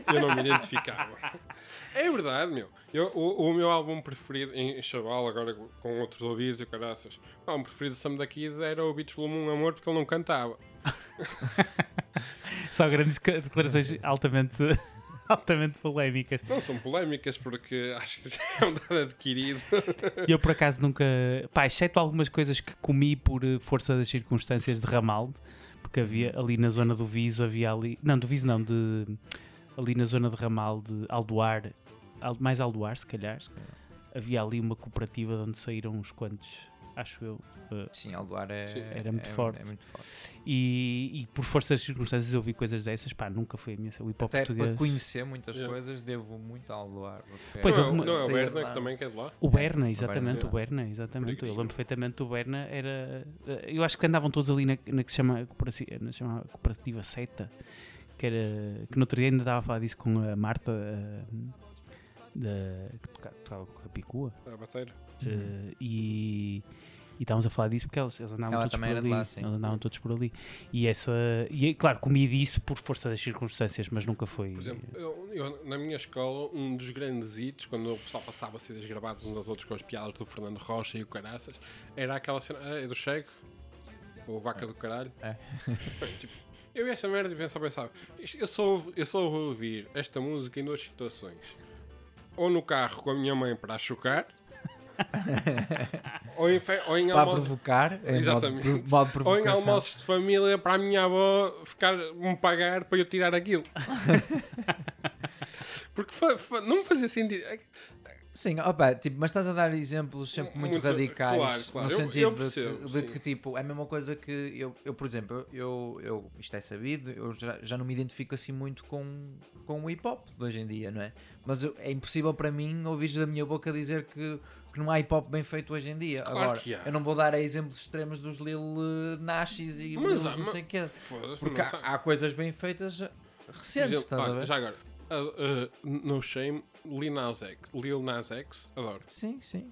eu não me identificava. <laughs> É verdade, meu. Eu, o, o meu álbum preferido, em, Chaval, agora com outros ouvidos e caraças, o álbum preferido de Sam da Kid era o Beats Volume 1 Amor porque ele não cantava. <laughs> Só grandes declarações <laughs> altamente, <laughs> altamente polémicas. Não são polémicas porque acho que já é um dado adquirido. <laughs> Eu por acaso nunca. Pá, exceto algumas coisas que comi por eh, força das circunstâncias de Ramalde, porque havia ali na zona do Viso, havia ali. Não, do Viso não, de. Ali na zona de Ramalde, Aldoar, Al- mais Aldoar se calhar, havia ali uma cooperativa de onde saíram uns quantos, acho eu. eh, Sim, Aldoar é, Sim. Era muito é, forte. É muito forte. e, e por força das circunstâncias eu vi coisas dessas, pá, nunca foi a minha. O hip hop Até para português. conhecer muitas Yeah. coisas, devo muito ao Aldoar. Pois, não, é, o- uma- não é o Berna que também que é de lá? O Berna, o exatamente, o Berna, exatamente. Eu lembro perfeitamente do Berna, era. eh, Eu acho que andavam todos ali na, na que se chama, cooperaci- na chama Cooperativa Seta, que era. que no outro dia ainda estava a falar disso com a Marta, eh, da, que toca- tocava com a Picua, A bateira. Eh, e. E estávamos a falar disso porque eles, eles andavam Ela todos também por era de ali. lá, sim. eles andavam todos por ali. E essa. E claro, comi disso por força das circunstâncias, mas nunca foi. Por exemplo, eu, eu, na minha escola, um dos grandes hits, quando o pessoal passava CDs gravados uns aos outros com as piadas do Fernando Rocha e o Caraças, era aquela cena, ah, é do Chego, ou Vaca do Caralho. É. Tipo, eu ia essa merda e pensava, pensava eu só, eu só vou ouvir esta música em duas situações. Ou no carro com a minha mãe para a chocar, <laughs> ou em, fe- ou em Para almoços, provocar, modo, Exatamente. modo de <laughs> ou em almoços de família para a minha avó ficar me pagar para eu tirar aquilo. <laughs> Porque fa- fa- não me fazia sentido. É- Sim, opa, tipo, mas estás a dar exemplos sempre muito, Muito- radicais claro, claro. no Eu- sentido eu de- percebo, de, sim. que tipo, é a mesma coisa que eu, eu por exemplo, eu, eu isto é sabido, eu já, já não me identifico assim muito com, com o hip hop de hoje em dia, não é? Mas eu- é impossível para mim ouvir da minha boca dizer que, que não há hip hop bem feito hoje em dia. Claro Agora, que há. eu não vou dar exemplos extremos dos Lil eh, Nashis e Mas Lil há, não sei o quê. Foda-se, Porque há, há coisas bem feitas recentes, exemplo, estás a olha, ver? já agora, uh, uh, No Shame, Lil Nas X, Lil Nas X, adoro. Sim, sim.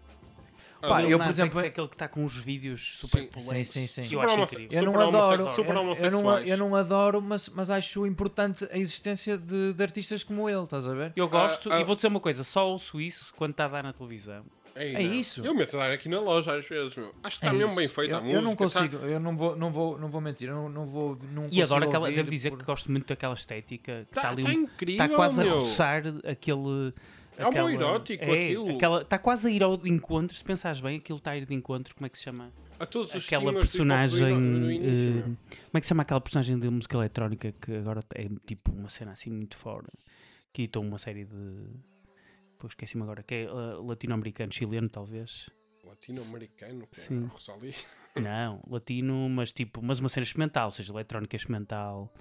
Pá, eu, por exemplo, é aquele que está com os vídeos super Sim, sim, sim, sim. que Eu acho Super incrível. Eu não adoro, eu, não, eu não adoro, mas, mas acho importante a existência de, de artistas como ele, estás a ver? Eu gosto, Ah, ah. e vou dizer uma coisa, só ouço isso quando está a dar na televisão. Ei, É não. isso. Eu meto a dar aqui na loja às vezes, meu. Acho que está É mesmo isso. bem feita eu, a música. eu não tá- consigo, eu não vou, não vou, não vou mentir, eu não, não vou, não E adoro aquela, devo dizer por- que gosto muito daquela estética, que Tá, está ali tá um- incrível, está quase a meu. roçar aquele. É homoerótico é, aquilo. aquela- Está quase a ir ao encontro, se pensares bem, aquilo está a ir de encontro, como é que se chama? A todos os Aquela personagem. do início, meu. como é que se chama aquela personagem de música eletrónica que agora é tipo uma cena assim muito fora? Que editou uma série de. Pô, esqueci-me agora, que é eh, latino-americano, chileno talvez. Latino-americano, que é Sim. a Rosalie. <laughs> Não, latino, mas tipo, mas uma cena experimental, ou seja, eletrónica experimental.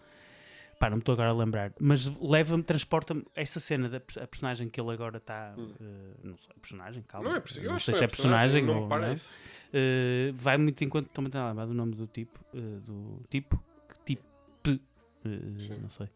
Pá, não me estou agora a lembrar. Mas leva-me, transporta-me esta cena da a personagem que ele agora está. Hum. eh, não sei, personagem, calma. Não é. Eu não sei se é personagem não ou. não é? parece. Eh, vai muito enquanto. Estou-me a lembrar do nome do tipo. do tipo. Que tipo. não sei.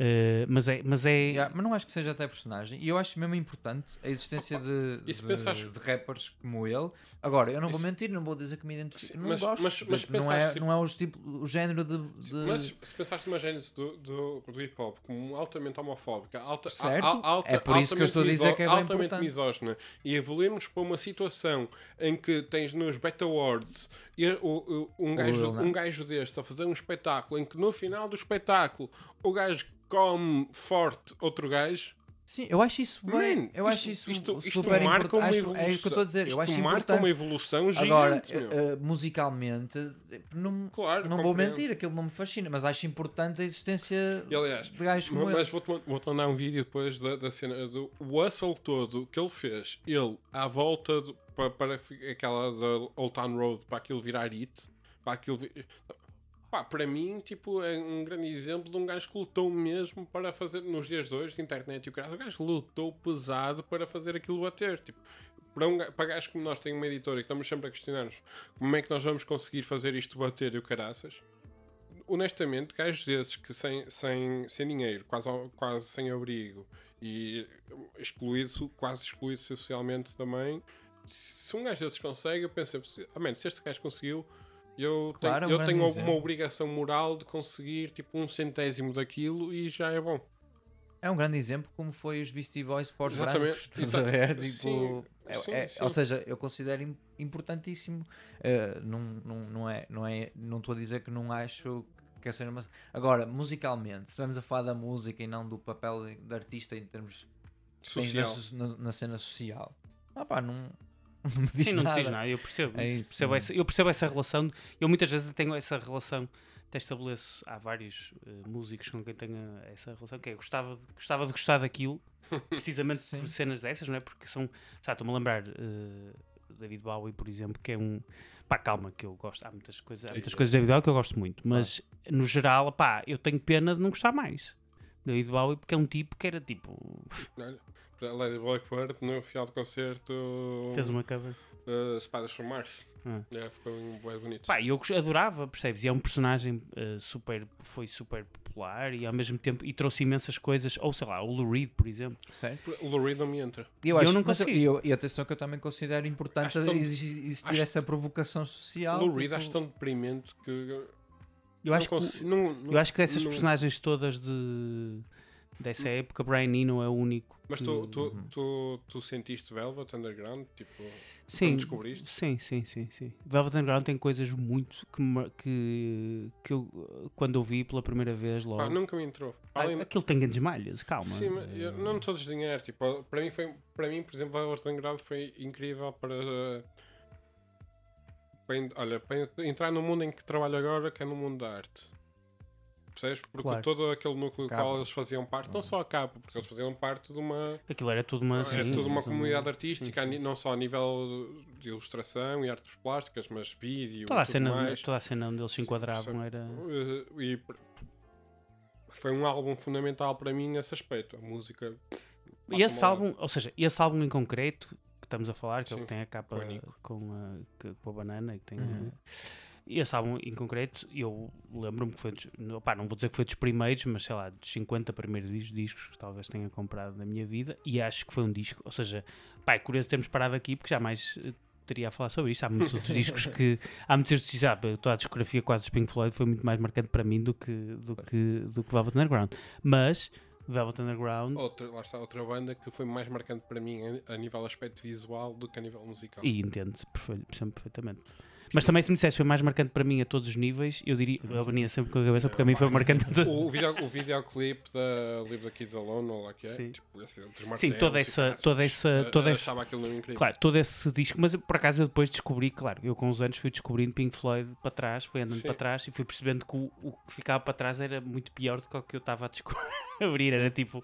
Eh, mas é. Mas é Yeah, mas não acho que seja até personagem. E eu acho mesmo importante a existência de, de, pensares- de rappers como ele. Agora, eu não vou Isso- mentir, não vou dizer que me identifico. Sim, Não mas- gosto. mas- mas Tipo, não, é, pensaste, tipo- não é o, tipo, o género de. de- Mas se pensaste numa gênese do, do, do hip hop como altamente homofóbica, alta, Certo. al- alta, É por isso que eu altamente estou a dizer que é bem altamente importante. misógina e evoluímos para uma situação em que tens nos Beta Awards um, gajo, um gajo deste a fazer um espetáculo em que no final do espetáculo o gajo come forte outro gajo. Sim, eu acho isso bem. Man, eu acho isso isto, isto super marca uma importante. evolução. É isso que eu estou a dizer. Eu isto acho marca importante. uma evolução gigante. Agora, meu. eh, eh, musicalmente, não, claro, não vou mentir, aquilo não me fascina, mas acho importante a existência E, aliás, de gajos como. Mas vou-te vou mandar um vídeo depois da, da cena do hustle todo que ele fez, ele à volta do- para, para aquela da Old Town Road, para aquilo virar hit, para aquilo vi- Pá, para mim, tipo, é um grande exemplo de um gajo que lutou mesmo para fazer, nos dias de hoje, de internet e o cara, o gajo lutou pesado para fazer aquilo bater, tipo, para, um, para gajos como nós, tem uma editora e estamos sempre a questionar-nos como é que nós vamos conseguir fazer isto bater e o caraças, honestamente, gajos desses que sem, sem, sem dinheiro, quase, quase sem abrigo e excluído, quase excluído socialmente também, se um gajo desses consegue, eu penso ah, se este gajo conseguiu, eu Claro, é um tenho, eu tenho exemplo. uma obrigação moral de conseguir tipo um centésimo daquilo e já é bom. É um grande exemplo como foi os Beastie Boys para os Exatamente, brancos. Ver? Tipo, Sim, é- sim, é- sim. Ou seja, eu considero im- importantíssimo. eh, não, não, não é, não é, não estou a dizer que não acho que essa uma... Agora, musicalmente, se estivermos a falar da música e não do papel de, de artista em termos Social. so- na- na cena social, ah pá, não, não <laughs> me diz Sim, não nada. diz nada, eu percebo. É isso, percebo é? essa, eu percebo essa relação. Eu muitas vezes tenho essa relação, até estabeleço. Há vários eh, músicos com quem tenho essa relação, que é gostava de, gostava de gostar daquilo, <laughs> precisamente Sim. por cenas dessas, não é? Porque são. Sabe, estou-me a lembrar eh, David Bowie, por exemplo, que é um. Pá, calma, que eu gosto. Há muitas coisas, há muitas coisas de David Bowie que eu gosto muito, mas no geral, pá, eu tenho pena de não gostar mais. David Bowie, porque é um tipo que era tipo. Olha, para Lady Blackbird, no final do concerto, Fez uma cover. uh, Espadas from Mars. Ah. É, ficou um bué bonito. Pá, eu adorava, percebes? E é um personagem eh, super, foi super popular e ao mesmo tempo e trouxe imensas coisas, ou sei lá, o Lou Reed, por exemplo. Certo? O Lou Reed não me entra. E eu, Eu acho, não eu- consigo. e, eu- e atenção que eu também considero importante tão- exi- existir acho- essa provocação social. Lou Reed tipo- acho tão deprimente que. Eu Eu acho, que, consigo, não, não- eu acho que dessas não- personagens todas de dessa época, Brian Eno é o único. Mas tu, tu, Uhum. tu, tu sentiste Velvet Underground? Tipo, sim, descobriste? Sim, sim, sim, sim. Velvet Underground tem coisas muito que, que, que eu, quando eu vi pela primeira vez logo. pá, nunca me entrou. Ah, Além, Aquilo tem grandes malhas, calma. sim, mas eu não estou a desdenhar. Tipo, para mim, foi, para mim, por exemplo, Velvet Underground foi incrível para. olha, para en- entrar no mundo em que trabalho agora, que é no mundo da arte. Percebes? Porque Claro. todo aquele núcleo do qual eles faziam parte, não só a capa, porque eles faziam parte de uma. Aquilo era tudo uma. sim, toda uma sim, comunidade sim, artística, sim. ni- não só a nível de ilustração e artes plásticas, mas vídeo Toda a, tudo cena, mais. toda a cena onde eles se Sim, enquadravam era. Eh, e foi um álbum fundamental para mim nesse aspecto. A música. E esse álbum, ou seja, esse álbum em concreto que estamos a falar, que ele Sim, tem a capa com a, que- com a banana e que tem. Uhum. a- esse álbum em concreto, eu lembro-me que foi dos, não- vou dizer que foi dos primeiros, mas sei lá, dos 50 primeiros dis- discos que talvez tenha comprado na minha vida, e acho que foi um disco, ou seja, pá, é curioso termos parado aqui porque jamais eh, teria a falar sobre isto. Há muitos outros <laughs> discos que. Há muitos outros discos, ah, toda a discografia quase dos Pink Floyd foi muito mais marcante para mim do que, do que, do que Velvet Underground. Mas. Velvet Underground Outra, lá está outra banda que foi mais marcante para mim a, nível aspecto visual do que a nível musical. E entendo perfe- sempre perfeitamente. Mas também se me dissesse foi mais marcante para mim a todos os níveis, eu diria, eu venia sempre com a cabeça porque a mim foi marcante a todos. O, video, o videoclipe da Leave the Kids Alone, ou lá que é, Sim. tipo, esse dos Sim, martelos toda essa, toda essa, toda essa, claro, todo esse disco, mas por acaso eu depois descobri, claro, eu com os anos fui descobrindo Pink Floyd para trás, fui andando Sim. para trás e fui percebendo que o, o que ficava para trás era muito pior do que o que eu estava a descobrir, <laughs> era tipo,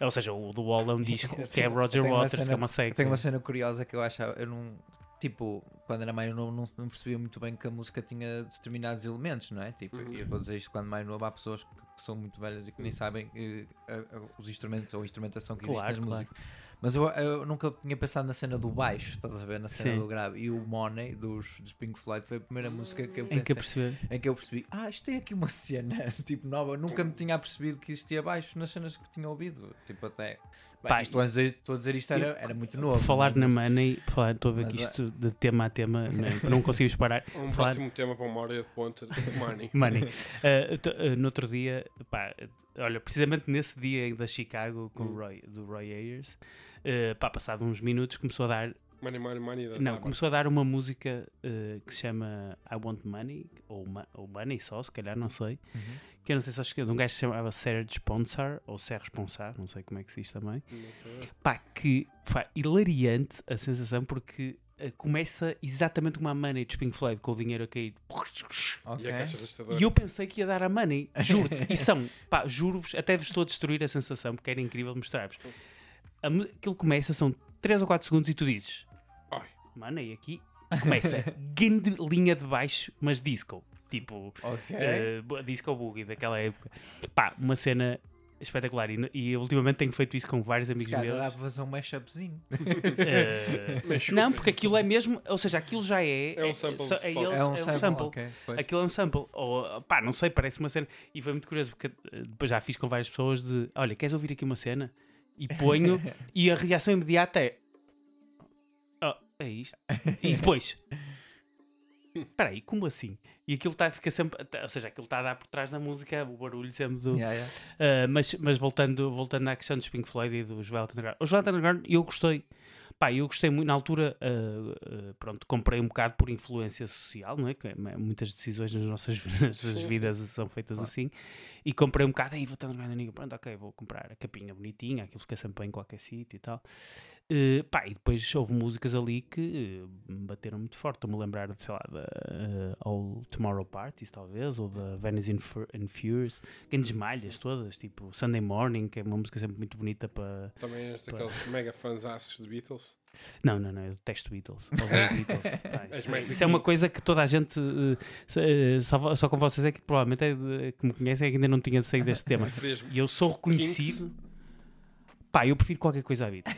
ou seja, o do Wall é um disco <laughs> que é Roger Waters, que é uma seca. tenho uma cena curiosa que eu achava, eu não, tipo, quando era mais novo não, não percebia muito bem que a música tinha determinados elementos, não é? Tipo, Uhum. eu vou dizer isto quando mais novo há pessoas que, que são muito velhas e que nem sabem eh, a- a- os instrumentos ou a instrumentação que existe Claro, nas claro. músicas. Mas eu, eu nunca tinha pensado na cena do baixo, estás a ver? Na cena Sim. do grave. E o Money dos, dos Pink Floyd foi a primeira música que eu Em que eu pensei, percebi. em que eu percebi, ah, isto tem aqui uma cena <laughs> tipo nova, eu nunca me tinha percebido que existia baixo nas cenas que tinha ouvido. Tipo, até. Bem, Pá, isto, a dizer, estou a dizer isto era, era muito novo. Falar é? na Money, falar- estou a ver Mas que é- isto de tema a tema, não, não conseguimos parar. <laughs> Um Falar- próximo tema para uma hora de ponta de Money. <laughs> Money. Uh, uh, no outro dia, pá, olha, precisamente nesse dia da Chicago com o Hum. Roy, do Roy Ayers, uh, pá, passado uns minutos começou a dar, Money, money, money. das não, começou a dar uma música uh, que se chama I Want Money, ou, Ma- ou Money só, se calhar, não sei, Uhum. que eu não sei se acho que é de um gajo que se chamava Serge Ponsar, ou Serge Ponsar, não sei como é que se diz também, pá, que pá, hilariante a sensação porque uh, começa exatamente como a Money dos Pink Floyd, com o dinheiro a cair. Ok. E a caixa registradora. E eu pensei que ia dar a money, juro-te. <laughs> E são, pá, juro-vos, até vos estou a destruir a sensação, porque era incrível mostrar-vos. Aquilo começa, são 3 ou 4 segundos e tu dizes, Ai. money aqui, começa <laughs> grande linha de baixo, mas disco. Tipo, Ok. eh, bo- disco boogie daquela época. Pá, uma cena espetacular. E, e ultimamente tenho feito isso com vários amigos meus. dá para fazer um mashup-zinho. <laughs> Mas não, porque aquilo é mesmo, ou seja, aquilo já é. É um sample é, eles- É um sample. ok, pois. Aquilo é um sample. Ou, pá, não sei, parece uma cena. E foi muito curioso, porque eh, depois já fiz com várias pessoas de olha, queres ouvir aqui uma cena? E ponho, <laughs> e a reação imediata é. Oh, é isto. E depois. Espera aí, como assim? E aquilo está fica sempre. Ou seja, aquilo está a dar por trás da música, o barulho sempre do. Yeah, yeah. Uh, mas mas voltando, voltando à questão dos Pink Floyd e dos Velvet Underground. Os Velvet Underground eu gostei. Pá, eu gostei muito. Na altura, uh, uh, pronto, comprei um bocado por influência social, não é? Que é- muitas decisões nas nossas <laughs> nas Sim, sim. vidas são feitas Claro. assim. E comprei um bocado, aí Velvet Underground, amigo, pronto, ok, vou comprar a capinha bonitinha, aquilo fica sempre bem em qualquer sítio e tal. Uh, pá, e depois houve músicas ali que uh, bateram muito forte. Estou-me a lembrar, sei lá, da uh, All Tomorrow Parties, talvez, ou da Venice in, Fur in Furious, grandes malhas todas, tipo Sunday Morning, que é uma música sempre muito bonita para. Também és daqueles mega fãs de Beatles. Não, não, não, eu detesto Beatles. <laughs> Beatles. Pá, isso, isso é uma Kings. coisa que toda a gente, uh, só, só com vocês é que provavelmente é que me conhecem é que ainda não tinha saído deste tema. E eu sou reconhecido. Pá, eu prefiro qualquer coisa a Beatles.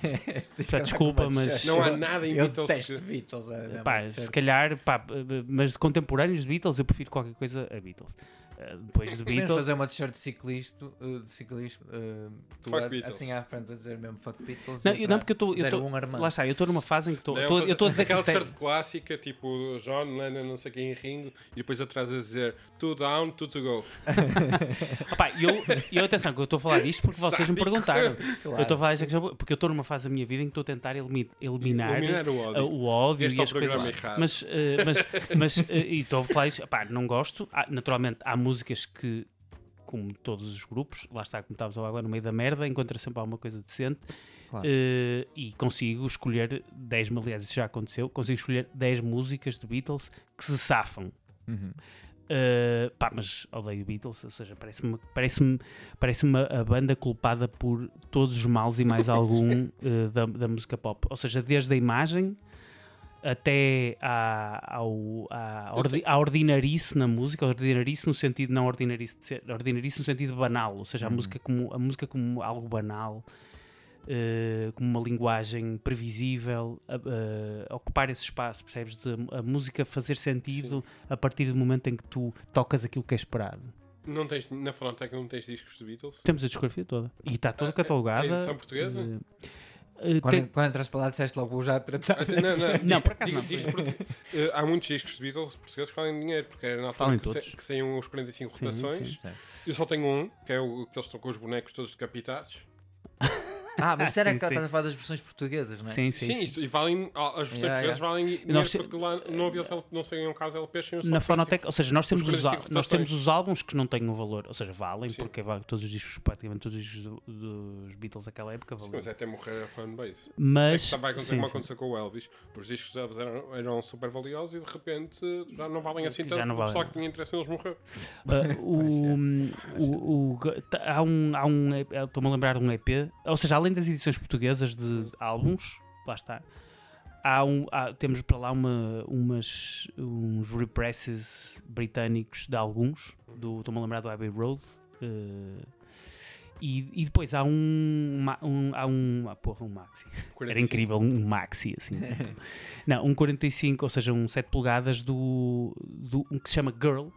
<laughs> Só desculpa, mas-. Não há nada em Eu Beatles que- Beatles. é Pá, se calhar, pá, mas de contemporâneos de Beatles, eu prefiro qualquer coisa a Beatles. Eh, depois de Podemos Beatles, fazer uma t-shirt de ciclista, uh, de ciclismo, uh, tu Fuck a- Beatles. assim à frente a dizer mesmo fuck Beatles. Não, e eu- não, porque eu estou- eu estou- 01 Armando. lá está, eu estou numa fase em que estou. Eu estou- a dizer que. aquela tem- t-shirt clássica, tipo John Lennon, não sei quem, em Ringo, e depois atrás a dizer two down, two to go. <laughs> Opá, e eu, e eu, atenção, que eu estou a falar disto porque vocês me perguntaram. Claro. Eu estou a falar disto porque eu estou numa fase da minha vida em que estou a tentar elimi- eliminar, Eliminar o eh, ódio. o ódio Este e é o as coisas. programa errado. Mas, eh, mas, mas eh, e estou a falar isto, não gosto. Há- naturalmente, há músicas que, como todos os grupos, lá está, como estávamos agora, no meio da merda, encontra sempre alguma coisa decente. Claro. eh, e consigo escolher 10, aliás, isso já aconteceu, consigo escolher 10 músicas de Beatles que se safam. Uhum. Uh, pá, mas odeio Beatles, ou seja, parece-me parece parece a banda culpada por todos os males e mais algum uh, <laughs> da, da música pop. Ou seja, desde a imagem até à, ao, à, ordi, à ordinarice na música, ordinarice no sentido não ordinarice, ordinarice no sentido banal, ou seja, a, uhum. música como, a música como algo banal, uh, como uma linguagem previsível, uh, ocupar esse espaço, percebes? De, a música fazer sentido Sim. a partir do momento em que tu tocas aquilo que é esperado. Não tens, na Fonoteca não tens discos de Beatles? Temos a discografia toda. E está toda ah, catalogada. É edição portuguesa? Uh, quando, tem... quando entras para lá disseste logo já tratar. Não, não, não, por acaso não. Porque, uh, há muitos discos de Beatles portugueses que valem dinheiro, porque era na altura que, que saíam os 45 rotações. Sim, sim, eu só tenho um, que é o que eles estão com os bonecos todos decapitados. <laughs> Ah, mas <laughs> será que estás a falar das versões portuguesas, não é? Sim, sim. Sim, Isto, e valem, as versões yeah, portuguesas yeah. valem nós, porque lá não havia não sei um caso LPs sem Na Fonoteca, ou seja, nós temos, os, os nós temos os álbuns que não têm um valor, ou seja, valem, sim. porque todos os discos, praticamente todos os discos do, dos Beatles daquela época valem. Sim, mas é até morrer a fanbase. Mas. É que também aconteceu como aconteceu com o Elvis, os discos deles eram, eram super valiosos e de repente já não valem assim tanto, já o pessoal que tinha interesse neles morreu. Uh, <laughs> o, o, o, há um. Há um Estou-me a lembrar de um EP, ou seja, além das edições portuguesas de álbuns, lá está. Há um, há, temos para lá uma, umas, uns represses britânicos de alguns, do, estou-me a lembrar do Abbey Road. Uh, e, e, depois há um, um, há um ah, porra, um maxi 45. era incrível, um maxi assim <laughs> não, um 45, ou seja, um 7 polegadas do, do um que se chama Girl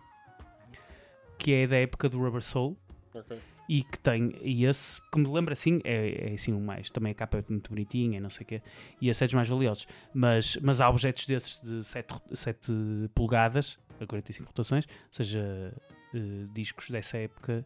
que é da época do Rubber Soul okay e que tem, e esse que me lembra assim, é, é assim o mais, também a capa é muito bonitinha, não sei o quê, e esse é dos mais valiosos, mas, mas há objetos desses de 7, 7 polegadas, a 45 rotações, ou seja, uh, discos dessa época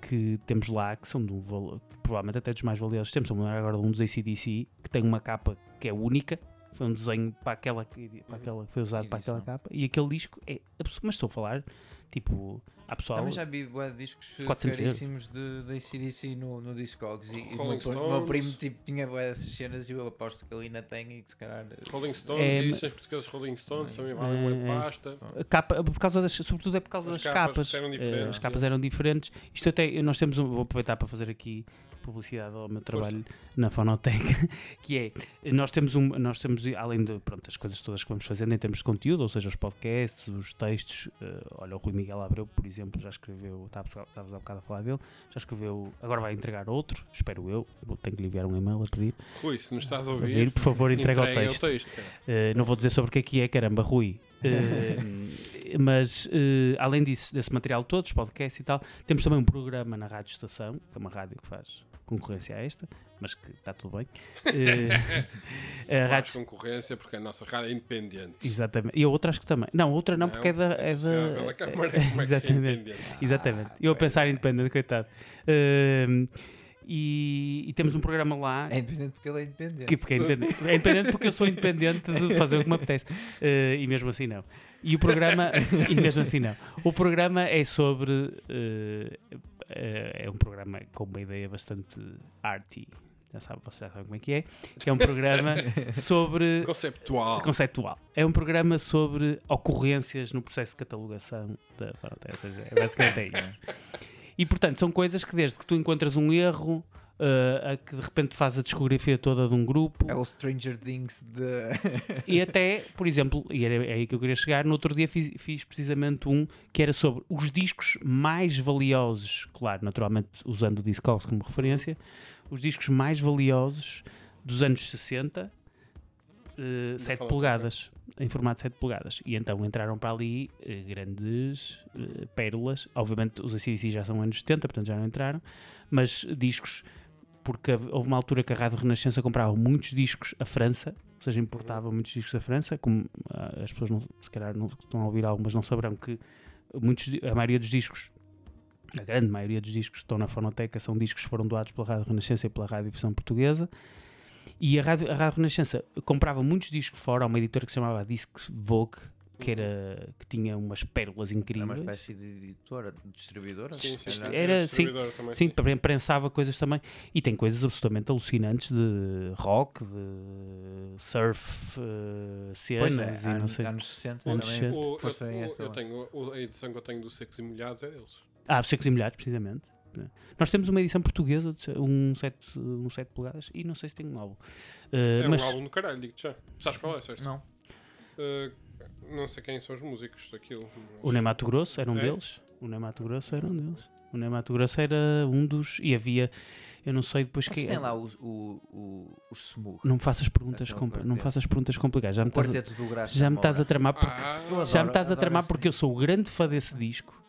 que temos lá, que são de um valor, provavelmente até dos mais valiosos, temos agora um dos ACDC, que tem uma capa que é única, foi um desenho para aquela, para aquela que foi usado para aquela capa, e aquele disco é, mas estou a falar, tipo Há pessoal... Também já vi bué, discos caríssimos de, de ACDC no, no Discogs e, e o meu, meu, primo tipo, tinha bué essas cenas e eu aposto que ele ainda tem e que se calhar... Eh, Rolling Stones, é, edições portuguesas Rolling Stones também valem é, pasta. Capa, por causa das, sobretudo é por causa as das capas. capas. Eram eh, as capas eram diferentes. Isto até, nós temos um, vou aproveitar para fazer aqui publicidade ao meu trabalho Força. na Fonoteca, <laughs> que é, nós temos, um, nós temos além de, pronto, as coisas todas que vamos fazendo em termos de conteúdo, ou seja, os podcasts, os textos, uh, olha, o Rui Miguel Abreu, por exemplo, já escreveu, estavas há bocado a falar dele, já escreveu, agora vai entregar outro, espero eu, tenho que lhe enviar um e-mail a pedir. Rui, se nos estás a ouvir, por favor, entrega, o texto. O texto uh, não vou dizer sobre o que é que é, caramba, Rui. Uh, <laughs> mas uh, além disso, desse material todo, os podcasts e tal, temos também um programa na Rádio Estação, que é uma rádio que faz concorrência a esta, mas que está tudo bem. <laughs> Uh, rádio... concorrência porque a nossa rádio é independente. Exatamente. E a outra acho que também. Não, a outra não, não porque é da. É, <laughs> é da... É, exatamente. É exatamente. Eu a pensar independente, coitado. Uh, e, e, temos um programa lá. É independente porque ele é independente. Que, porque é, independente. é independente porque eu sou independente de fazer o que me apetece. Uh, e mesmo assim não. E o programa. <laughs> e mesmo assim não. O programa é sobre. Uh, é um programa com uma ideia bastante arty. Já sabe, vocês já sabem como é que é. Que é um programa <laughs> sobre. Conceptual. Conceptual. É um programa sobre ocorrências no processo de catalogação da. Ou seja, é basicamente é <laughs> isto. E portanto, são coisas que desde que tu encontras um erro. Uh, a que de repente faz a discografia toda de um grupo. É o Stranger Things de. <laughs> e até, por exemplo, e era é aí que eu queria chegar, no outro dia fiz, fiz, precisamente um que era sobre os discos mais valiosos, claro, naturalmente usando o Discogs como referência, os discos mais valiosos dos anos 60, uh, 7 polegadas em formato de 7 polegadas. E então entraram para ali uh, grandes uh, pérolas. Obviamente os ACDC já são anos 70, portanto já não entraram, mas discos, porque houve uma altura que a Rádio Renascença comprava muitos discos à França, ou seja, importava muitos discos da França, como uh, as pessoas não, se calhar não estão a ouvir algumas não saberão que muitos, a maioria dos discos a grande maioria dos discos que estão na fonoteca são discos que foram doados pela Rádio Renascença e pela Rádio Difusão Portuguesa. E a Rádio, a Rádio Renascença comprava muitos discos fora, uma editora que se chamava Disc Vogue, que, era, que tinha umas pérolas É uma incríveis. espécie de editora, de distribuidora. Sim, sim. Era- E o sim, também, Sim, pre- prensava coisas também. E tem coisas absolutamente alucinantes de rock, de surf, Pois cenas é, e não anos, sei. anos 60 Anos também 60. O- eu, bem o- essa eu tenho, a edição que eu tenho do Secos e Molhados é deles. Ah, secos e molhados, precisamente. Nós temos uma edição portuguesa, de um 7, um 7 polegadas, e não sei se tem um álbum. Eh, É mas um álbum do caralho, digo-te já. Sabes qual é, Sérgio? Não. Uh, não sei quem são os músicos daquilo. o Neymato Grosso era um É? deles. O Neymato Grosso era um deles. O Neymato Grosso era um dos. E havia. Eu não sei depois Mas quem. tem lá os, o, o, os Smooth. Não me faças perguntas, compl- não faças perguntas complicadas. Já me O estás a, quarteto do Graça já me estás a tramar porque Ah, adoro- Já me estás a tramar porque eu sou o grande fã desse disco.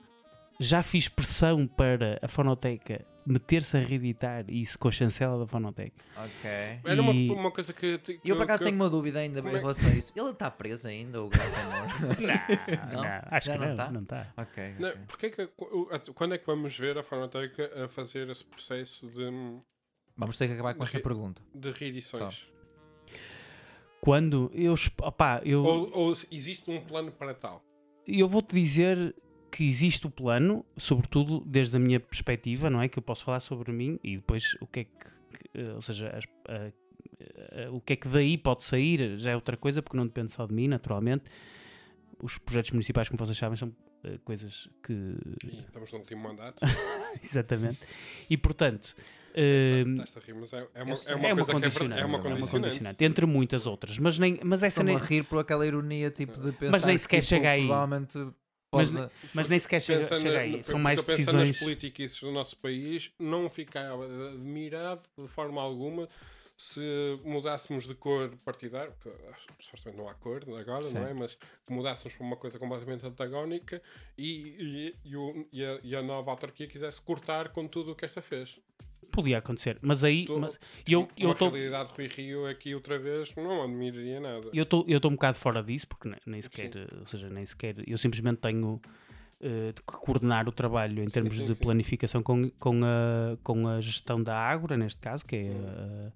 Já fiz pressão para a fonoteca meter-se a reeditar isso com a chancela da fonoteca. Ok. Era uma, uma coisa que. que E eu por acaso que- tenho uma dúvida ainda Como em é- relação a isso. Ele está preso ainda, o Graça Moura? <laughs> Não, Não? acho Já que não não, tá? não está. ok. Não, ok. porque é que, quando é que vamos ver a Fonoteca a fazer esse processo de, Vamos ter que acabar com esta pergunta. de reedições? Quando eu, opá, eu, Ou, ou existe um plano para tal? eu vou-te dizer que existe o plano, sobretudo desde a minha perspectiva, não é? Que eu posso falar sobre mim e depois o que é que, que, eh, ou seja, as- a- a- o que é que daí pode sair já é outra coisa, porque não depende só de mim, naturalmente. Os projetos municipais, como vocês sabem, são eh, coisas que. E estamos no último mandato. <laughs> Exatamente. E portanto. eh, Estás a rir, mas é, é uma, é uma é uma que é, ver- condicionante, é uma condicionante. entre muitas outras, mas nem, mas essa nem, a rir por aquela ironia tipo de pensar Mas nem que, sequer tipo, chega aí. Provavelmente pode... mas nem sequer chega, chega na- aí. na- São mais decisões. Pensando nas politiquices do nosso país, não ficava admirado de forma alguma se mudássemos de cor partidária, porque supostamente não há cor agora, Sim. não é? Mas que mudássemos para uma coisa completamente antagónica e, e, e o- e a, e a nova autarquia quisesse cortar com tudo o que esta fez. Podia acontecer, mas aí Tô- mas eu eu uma estou realidade de Rui Rio aqui outra vez não admiraria nada. eu estou eu estou um bocado fora disso porque nem, nem sequer, ou seja, nem sequer eu simplesmente tenho eh, de que coordenar o trabalho em termos sim, de sim. planificação com, com, a, com a gestão da Ágora, neste caso, que é eh,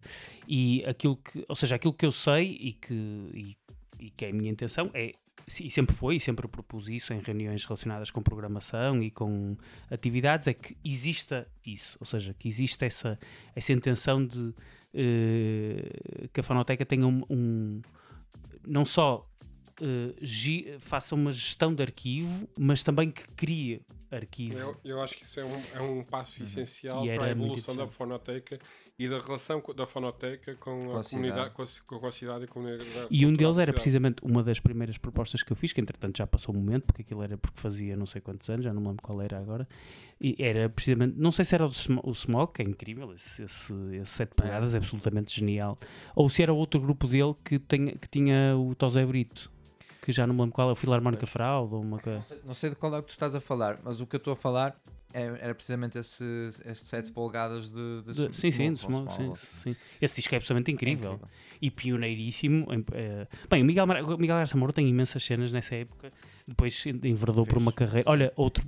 e aquilo que, ou seja, aquilo que eu sei e que, e, e que é a minha intenção é e sempre foi, e sempre propus isso em reuniões relacionadas com programação e com atividades, é que exista isso, ou seja, que exista essa, essa intenção de eh, que a fonoteca tenha um, um- não só eh, faça uma gestão de arquivo, mas também que crie arquivo. Eu, eu acho que isso é um, é um passo essencial Uhum. E para a evolução da fonoteca e da relação da fonoteca com, Com a, a comunidade, com a, com a cidade e com a comunidade. E um deles era precisamente uma das primeiras propostas que eu fiz, que entretanto já passou um momento, porque aquilo era porque fazia não sei quantos anos, já não me lembro qual era agora. E era precisamente, não sei se era o, Smo- o Smog, que é incrível, esse, esse, esse 7 polegadas é absolutamente genial, ou se era outro grupo dele que, tenha, que tinha o Tosé Brito, que já não me lembro qual é, o Filarmónica Fraude, ou uma coisa. Não sei de qual é que tu estás a falar, mas o que eu estou a falar é- era precisamente esse, esse 7 polegadas de, de, De- sim, sim, de Smog, sim, sim. Esse disco é absolutamente É incrível. e pioneiríssimo. eh, bem, o Miguel, o Miguel Garça Moura tem imensas cenas nessa época. Depois enverdou por Fez, uma carreira. sim. Olha, outro,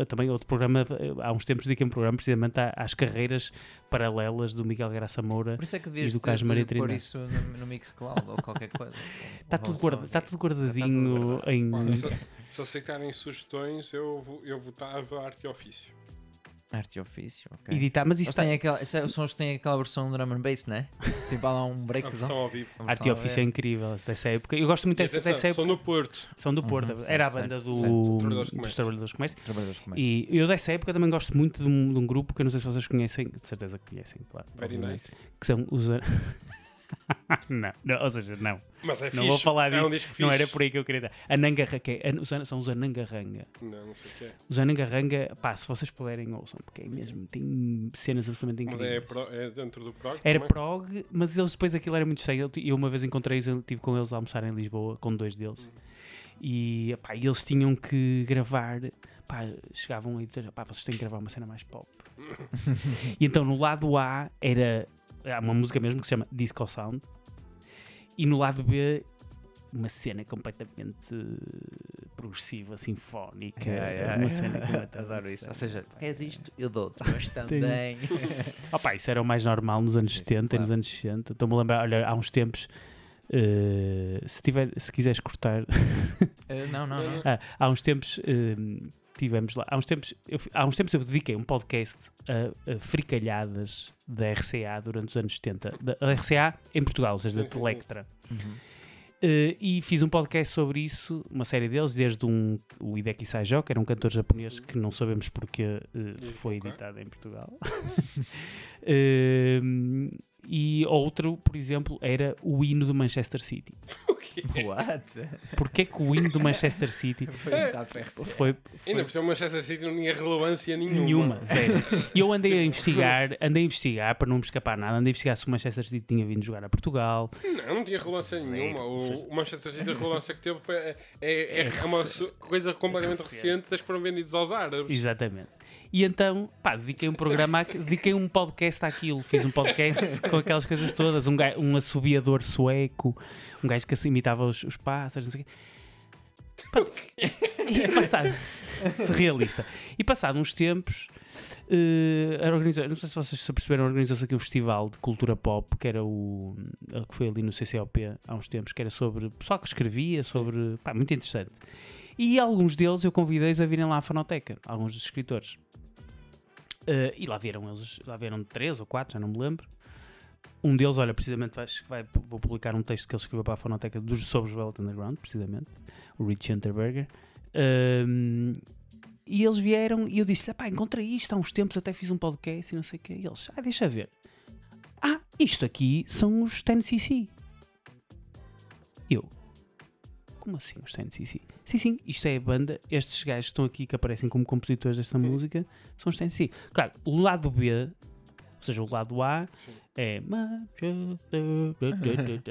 eh, também outro programa, eh, há uns tempos dediquei um programa precisamente às carreiras paralelas do Miguel Graça Moura. Por isso é que devias do Carlos Maria de pôr isso no, no Mixcloud ou qualquer coisa. <laughs> Está tudo, guarda, tá tudo guardadinho guardado. em. <laughs> Se, aceitarem sugestões, eu, eu votava arte e ofício. Arte e ofício, ok. Editar, mas isto tá- têm aquela, esses os que têm aquela versão drum and bass, né? <laughs> tipo, há lá um A breakzão. versão ao vivo. Arte e a Ofício é incrível dessa época. Eu gosto muito dessa, dessa época. são no Porto. São do Uhum, Porto. certo, Era a certo, banda do, certo. Trabalhadores dos Comércio. Trabalhadores de Comércio. Trabalhadores de comércio. E eu dessa época também gosto muito de um, de um grupo que eu não sei se vocês conhecem, de certeza que conhecem, claro. Very nice. Que são os. <laughs> <laughs> não, não, ou seja, não. Mas é Não fixe. vou falar É um disco fixe. Não era por aí que eu queria dar. Anangarra, que é, an- são os Anangarranga. Não, não sei o que é. Os Anangarranga, pá, se vocês puderem, ouçam, porque é mesmo, tem cenas absolutamente Mas incríveis. é, pro- é dentro do prog Era também? prog, mas eles depois aquilo era muito cheio. Eu, ti- eu uma vez encontrei-os, estive com eles a almoçar em Lisboa, com dois deles, Uhum. e pá, e eles tinham que gravar. Pá, chegavam e diziam, pá, vocês têm que gravar uma cena mais pop. <laughs> e então no lado A era há uma música mesmo que se chama Disco Sound, e no lado B uma cena completamente progressiva, sinfónica. Yeah, yeah, uma cena completamente <laughs> Adoro isso. Ou seja, queres isto? Eu dou-te, mas <laughs> também. <laughs> Ah pá, isso era o mais normal nos anos Sim, 70 e nos claro. anos 60. Estou-me a lembrar, olha, há uns tempos Eh, se, tiver, se quiseres cortar, Eh, não, não, não. Ah, há uns tempos eh, tivemos lá. Há uns tempos, eu, há uns tempos eu dediquei um podcast a, a fricalhadas da RCA durante os anos 70. Da RCA em Portugal, ou seja, da. Telectra. Uhum. Eh, e fiz um podcast sobre isso, uma série deles, desde um, o Hideki Saijo, que era um cantor japonês que não sabemos porque E foi editado em Portugal. <laughs> Eh, e outro, por exemplo, era o hino do Manchester City. <laughs> O quê? What? Porquê que o hino do Manchester City <laughs> Foi foi, Ainda por cima o Manchester City não tinha relevância nenhuma. Nenhuma, zero. E eu andei a <laughs> investigar, andei a investigar para não me escapar nada, andei a investigar se o Manchester City tinha vindo jogar a Portugal. Não, não tinha relevância Zero. nenhuma. O, o Manchester City, a relevância que teve foi, é, é, é uma su- coisa completamente recente. recente das que foram vendidos aos árabes. Exatamente. E então, pá, dediquei um programa, dediquei um podcast àquilo. Fiz um podcast <laughs> com aquelas coisas todas. Um, um assobiador sueco, um gajo que assim imitava os, os pássaros, não sei o quê. E passado, surrealista. E passado uns tempos, eh, a organiza- não sei se vocês se perceberam, organizou-se aqui um festival de cultura pop, que era o que foi ali no CCOP há uns tempos, que era sobre pessoal que escrevia, sobre. pá, muito interessante. E alguns deles eu convidei-os a virem lá à fonoteca, alguns dos escritores. Eh, e lá vieram eles, lá vieram três ou quatro, já não me lembro. Um deles, olha, precisamente que vai, vou publicar um texto que ele escreveu para a fonoteca dos, sobre os Velvet Underground, precisamente, o Rich Unterberger. Ehm, e eles vieram e eu disse: pá, encontrei isto há uns tempos, até fiz um podcast e não sei o quê. E eles, ah, deixa ver. Ah, isto aqui são os 10cc. Eu, como assim os 10cc? Sim, sim, isto é a banda. Estes gajos que estão aqui que aparecem como compositores desta música são os 10cc. Claro, o lado B, ou seja, o lado A Sim. é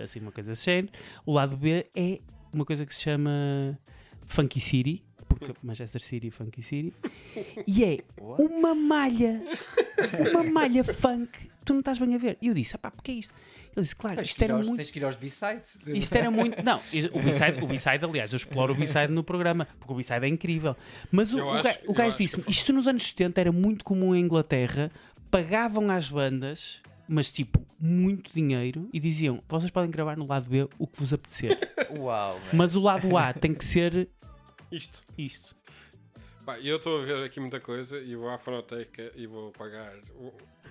assim, uma coisa género. O lado B é uma coisa que se chama Funky City, porque Manchester City Funky City, <laughs> e é What? uma malha, uma malha funk. Tu não estás bem a ver. E eu disse, pá, porque é isto? Ele disse, claro, Tens isto que, ir era aos, muito. tens que ir aos B-sides. Isto era muito. Não, <laughs> o B-side, o B-side, aliás, eu exploro o B-side no programa, porque o B-side é incrível. Mas o, Eu o, acho- o eu gajo disse-me: isto nos anos 70 era muito comum em Inglaterra, pagavam às bandas, mas tipo, muito dinheiro, e diziam: vocês podem gravar no lado B o que vos apetecer, <laughs> Uau, man. mas o lado A tem que ser Isto. isto. Pá, eu estou a ver aqui muita coisa e vou à fonoteca e vou pagar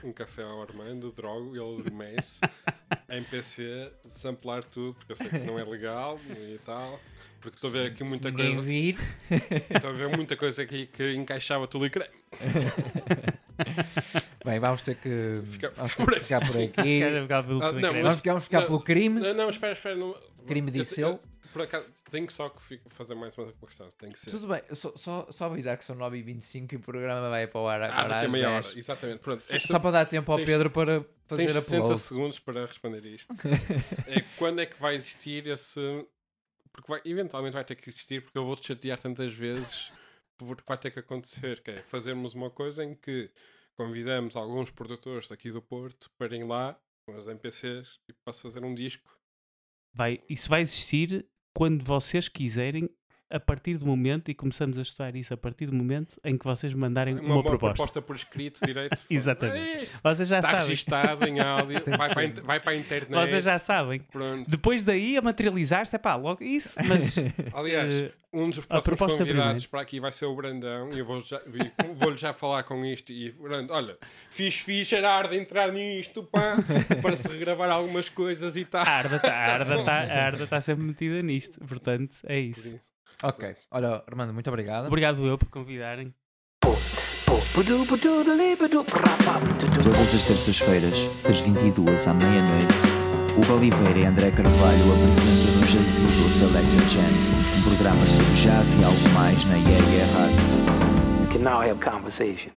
um, café ao Armando, drogo, ele adormece, <laughs> em PC, samplar tudo, porque eu sei que não é legal e tal. Porque estou a ver aqui muita coisa. vir, Estou a ver muita coisa aqui que encaixava tudo e creme. <laughs> bem, vamos ter que, Fica- vamos ter por que ficar por aqui. <laughs> Quer ficar pelo Ah, não, creme? Vamos ficar, vamos Não, pelo crime. Não, não, espera, espera. Não, Crime eu- disseu? eu- Por acaso, tenho só que fazer mais uma questão. Tem que ser. Tudo bem, só, só, só avisar que são 9h25 e o programa vai para o ar ah, agora daqui a às meia 10. hora. Exatamente. Pronto. Esta, Só para dar tempo ao tens- Pedro para fazer Tens a 60 upload. segundos para responder isto. <laughs> é, quando é que vai existir esse. Porque vai, eventualmente vai ter que existir, porque eu vou-te chatear tantas vezes, porque vai ter que acontecer, que é fazermos uma coisa em que convidamos alguns produtores daqui do Porto para irem lá, com os NPCs, e posso fazer um disco. Vai, isso vai existir quando vocês quiserem, a partir do momento, e começamos a estudar isso a partir do momento em que vocês mandarem uma, proposta. por escrito direito. <laughs> Exatamente. É. Vocês já Está sabem. registado em áudio, vai para, in- vai para a internet. Vocês já sabem. Pronto. Depois daí a materializar-se, é pá, logo isso, mas <laughs> Aliás, eh, um dos próximos proposta convidados primeiro. para aqui vai ser o Brandão e eu vou já, <laughs> vou-lhe já falar com isto e Brando, olha, fiz fiz Gerardo de entrar nisto pá, para se regravar algumas coisas e tal. a Arda está a Arda tá, a Arda tá sempre metida nisto, portanto é isso. Ok, olha, Armando, muito obrigado. Obrigado eu por convidarem. Todas as terças-feiras, das 22 à meia-noite, Hugo Oliveira e André Carvalho apresentam no Jazigo Selected Jams, um programa sobre jazz e algo mais na Yeah Yeah Rádio. can now have conversation.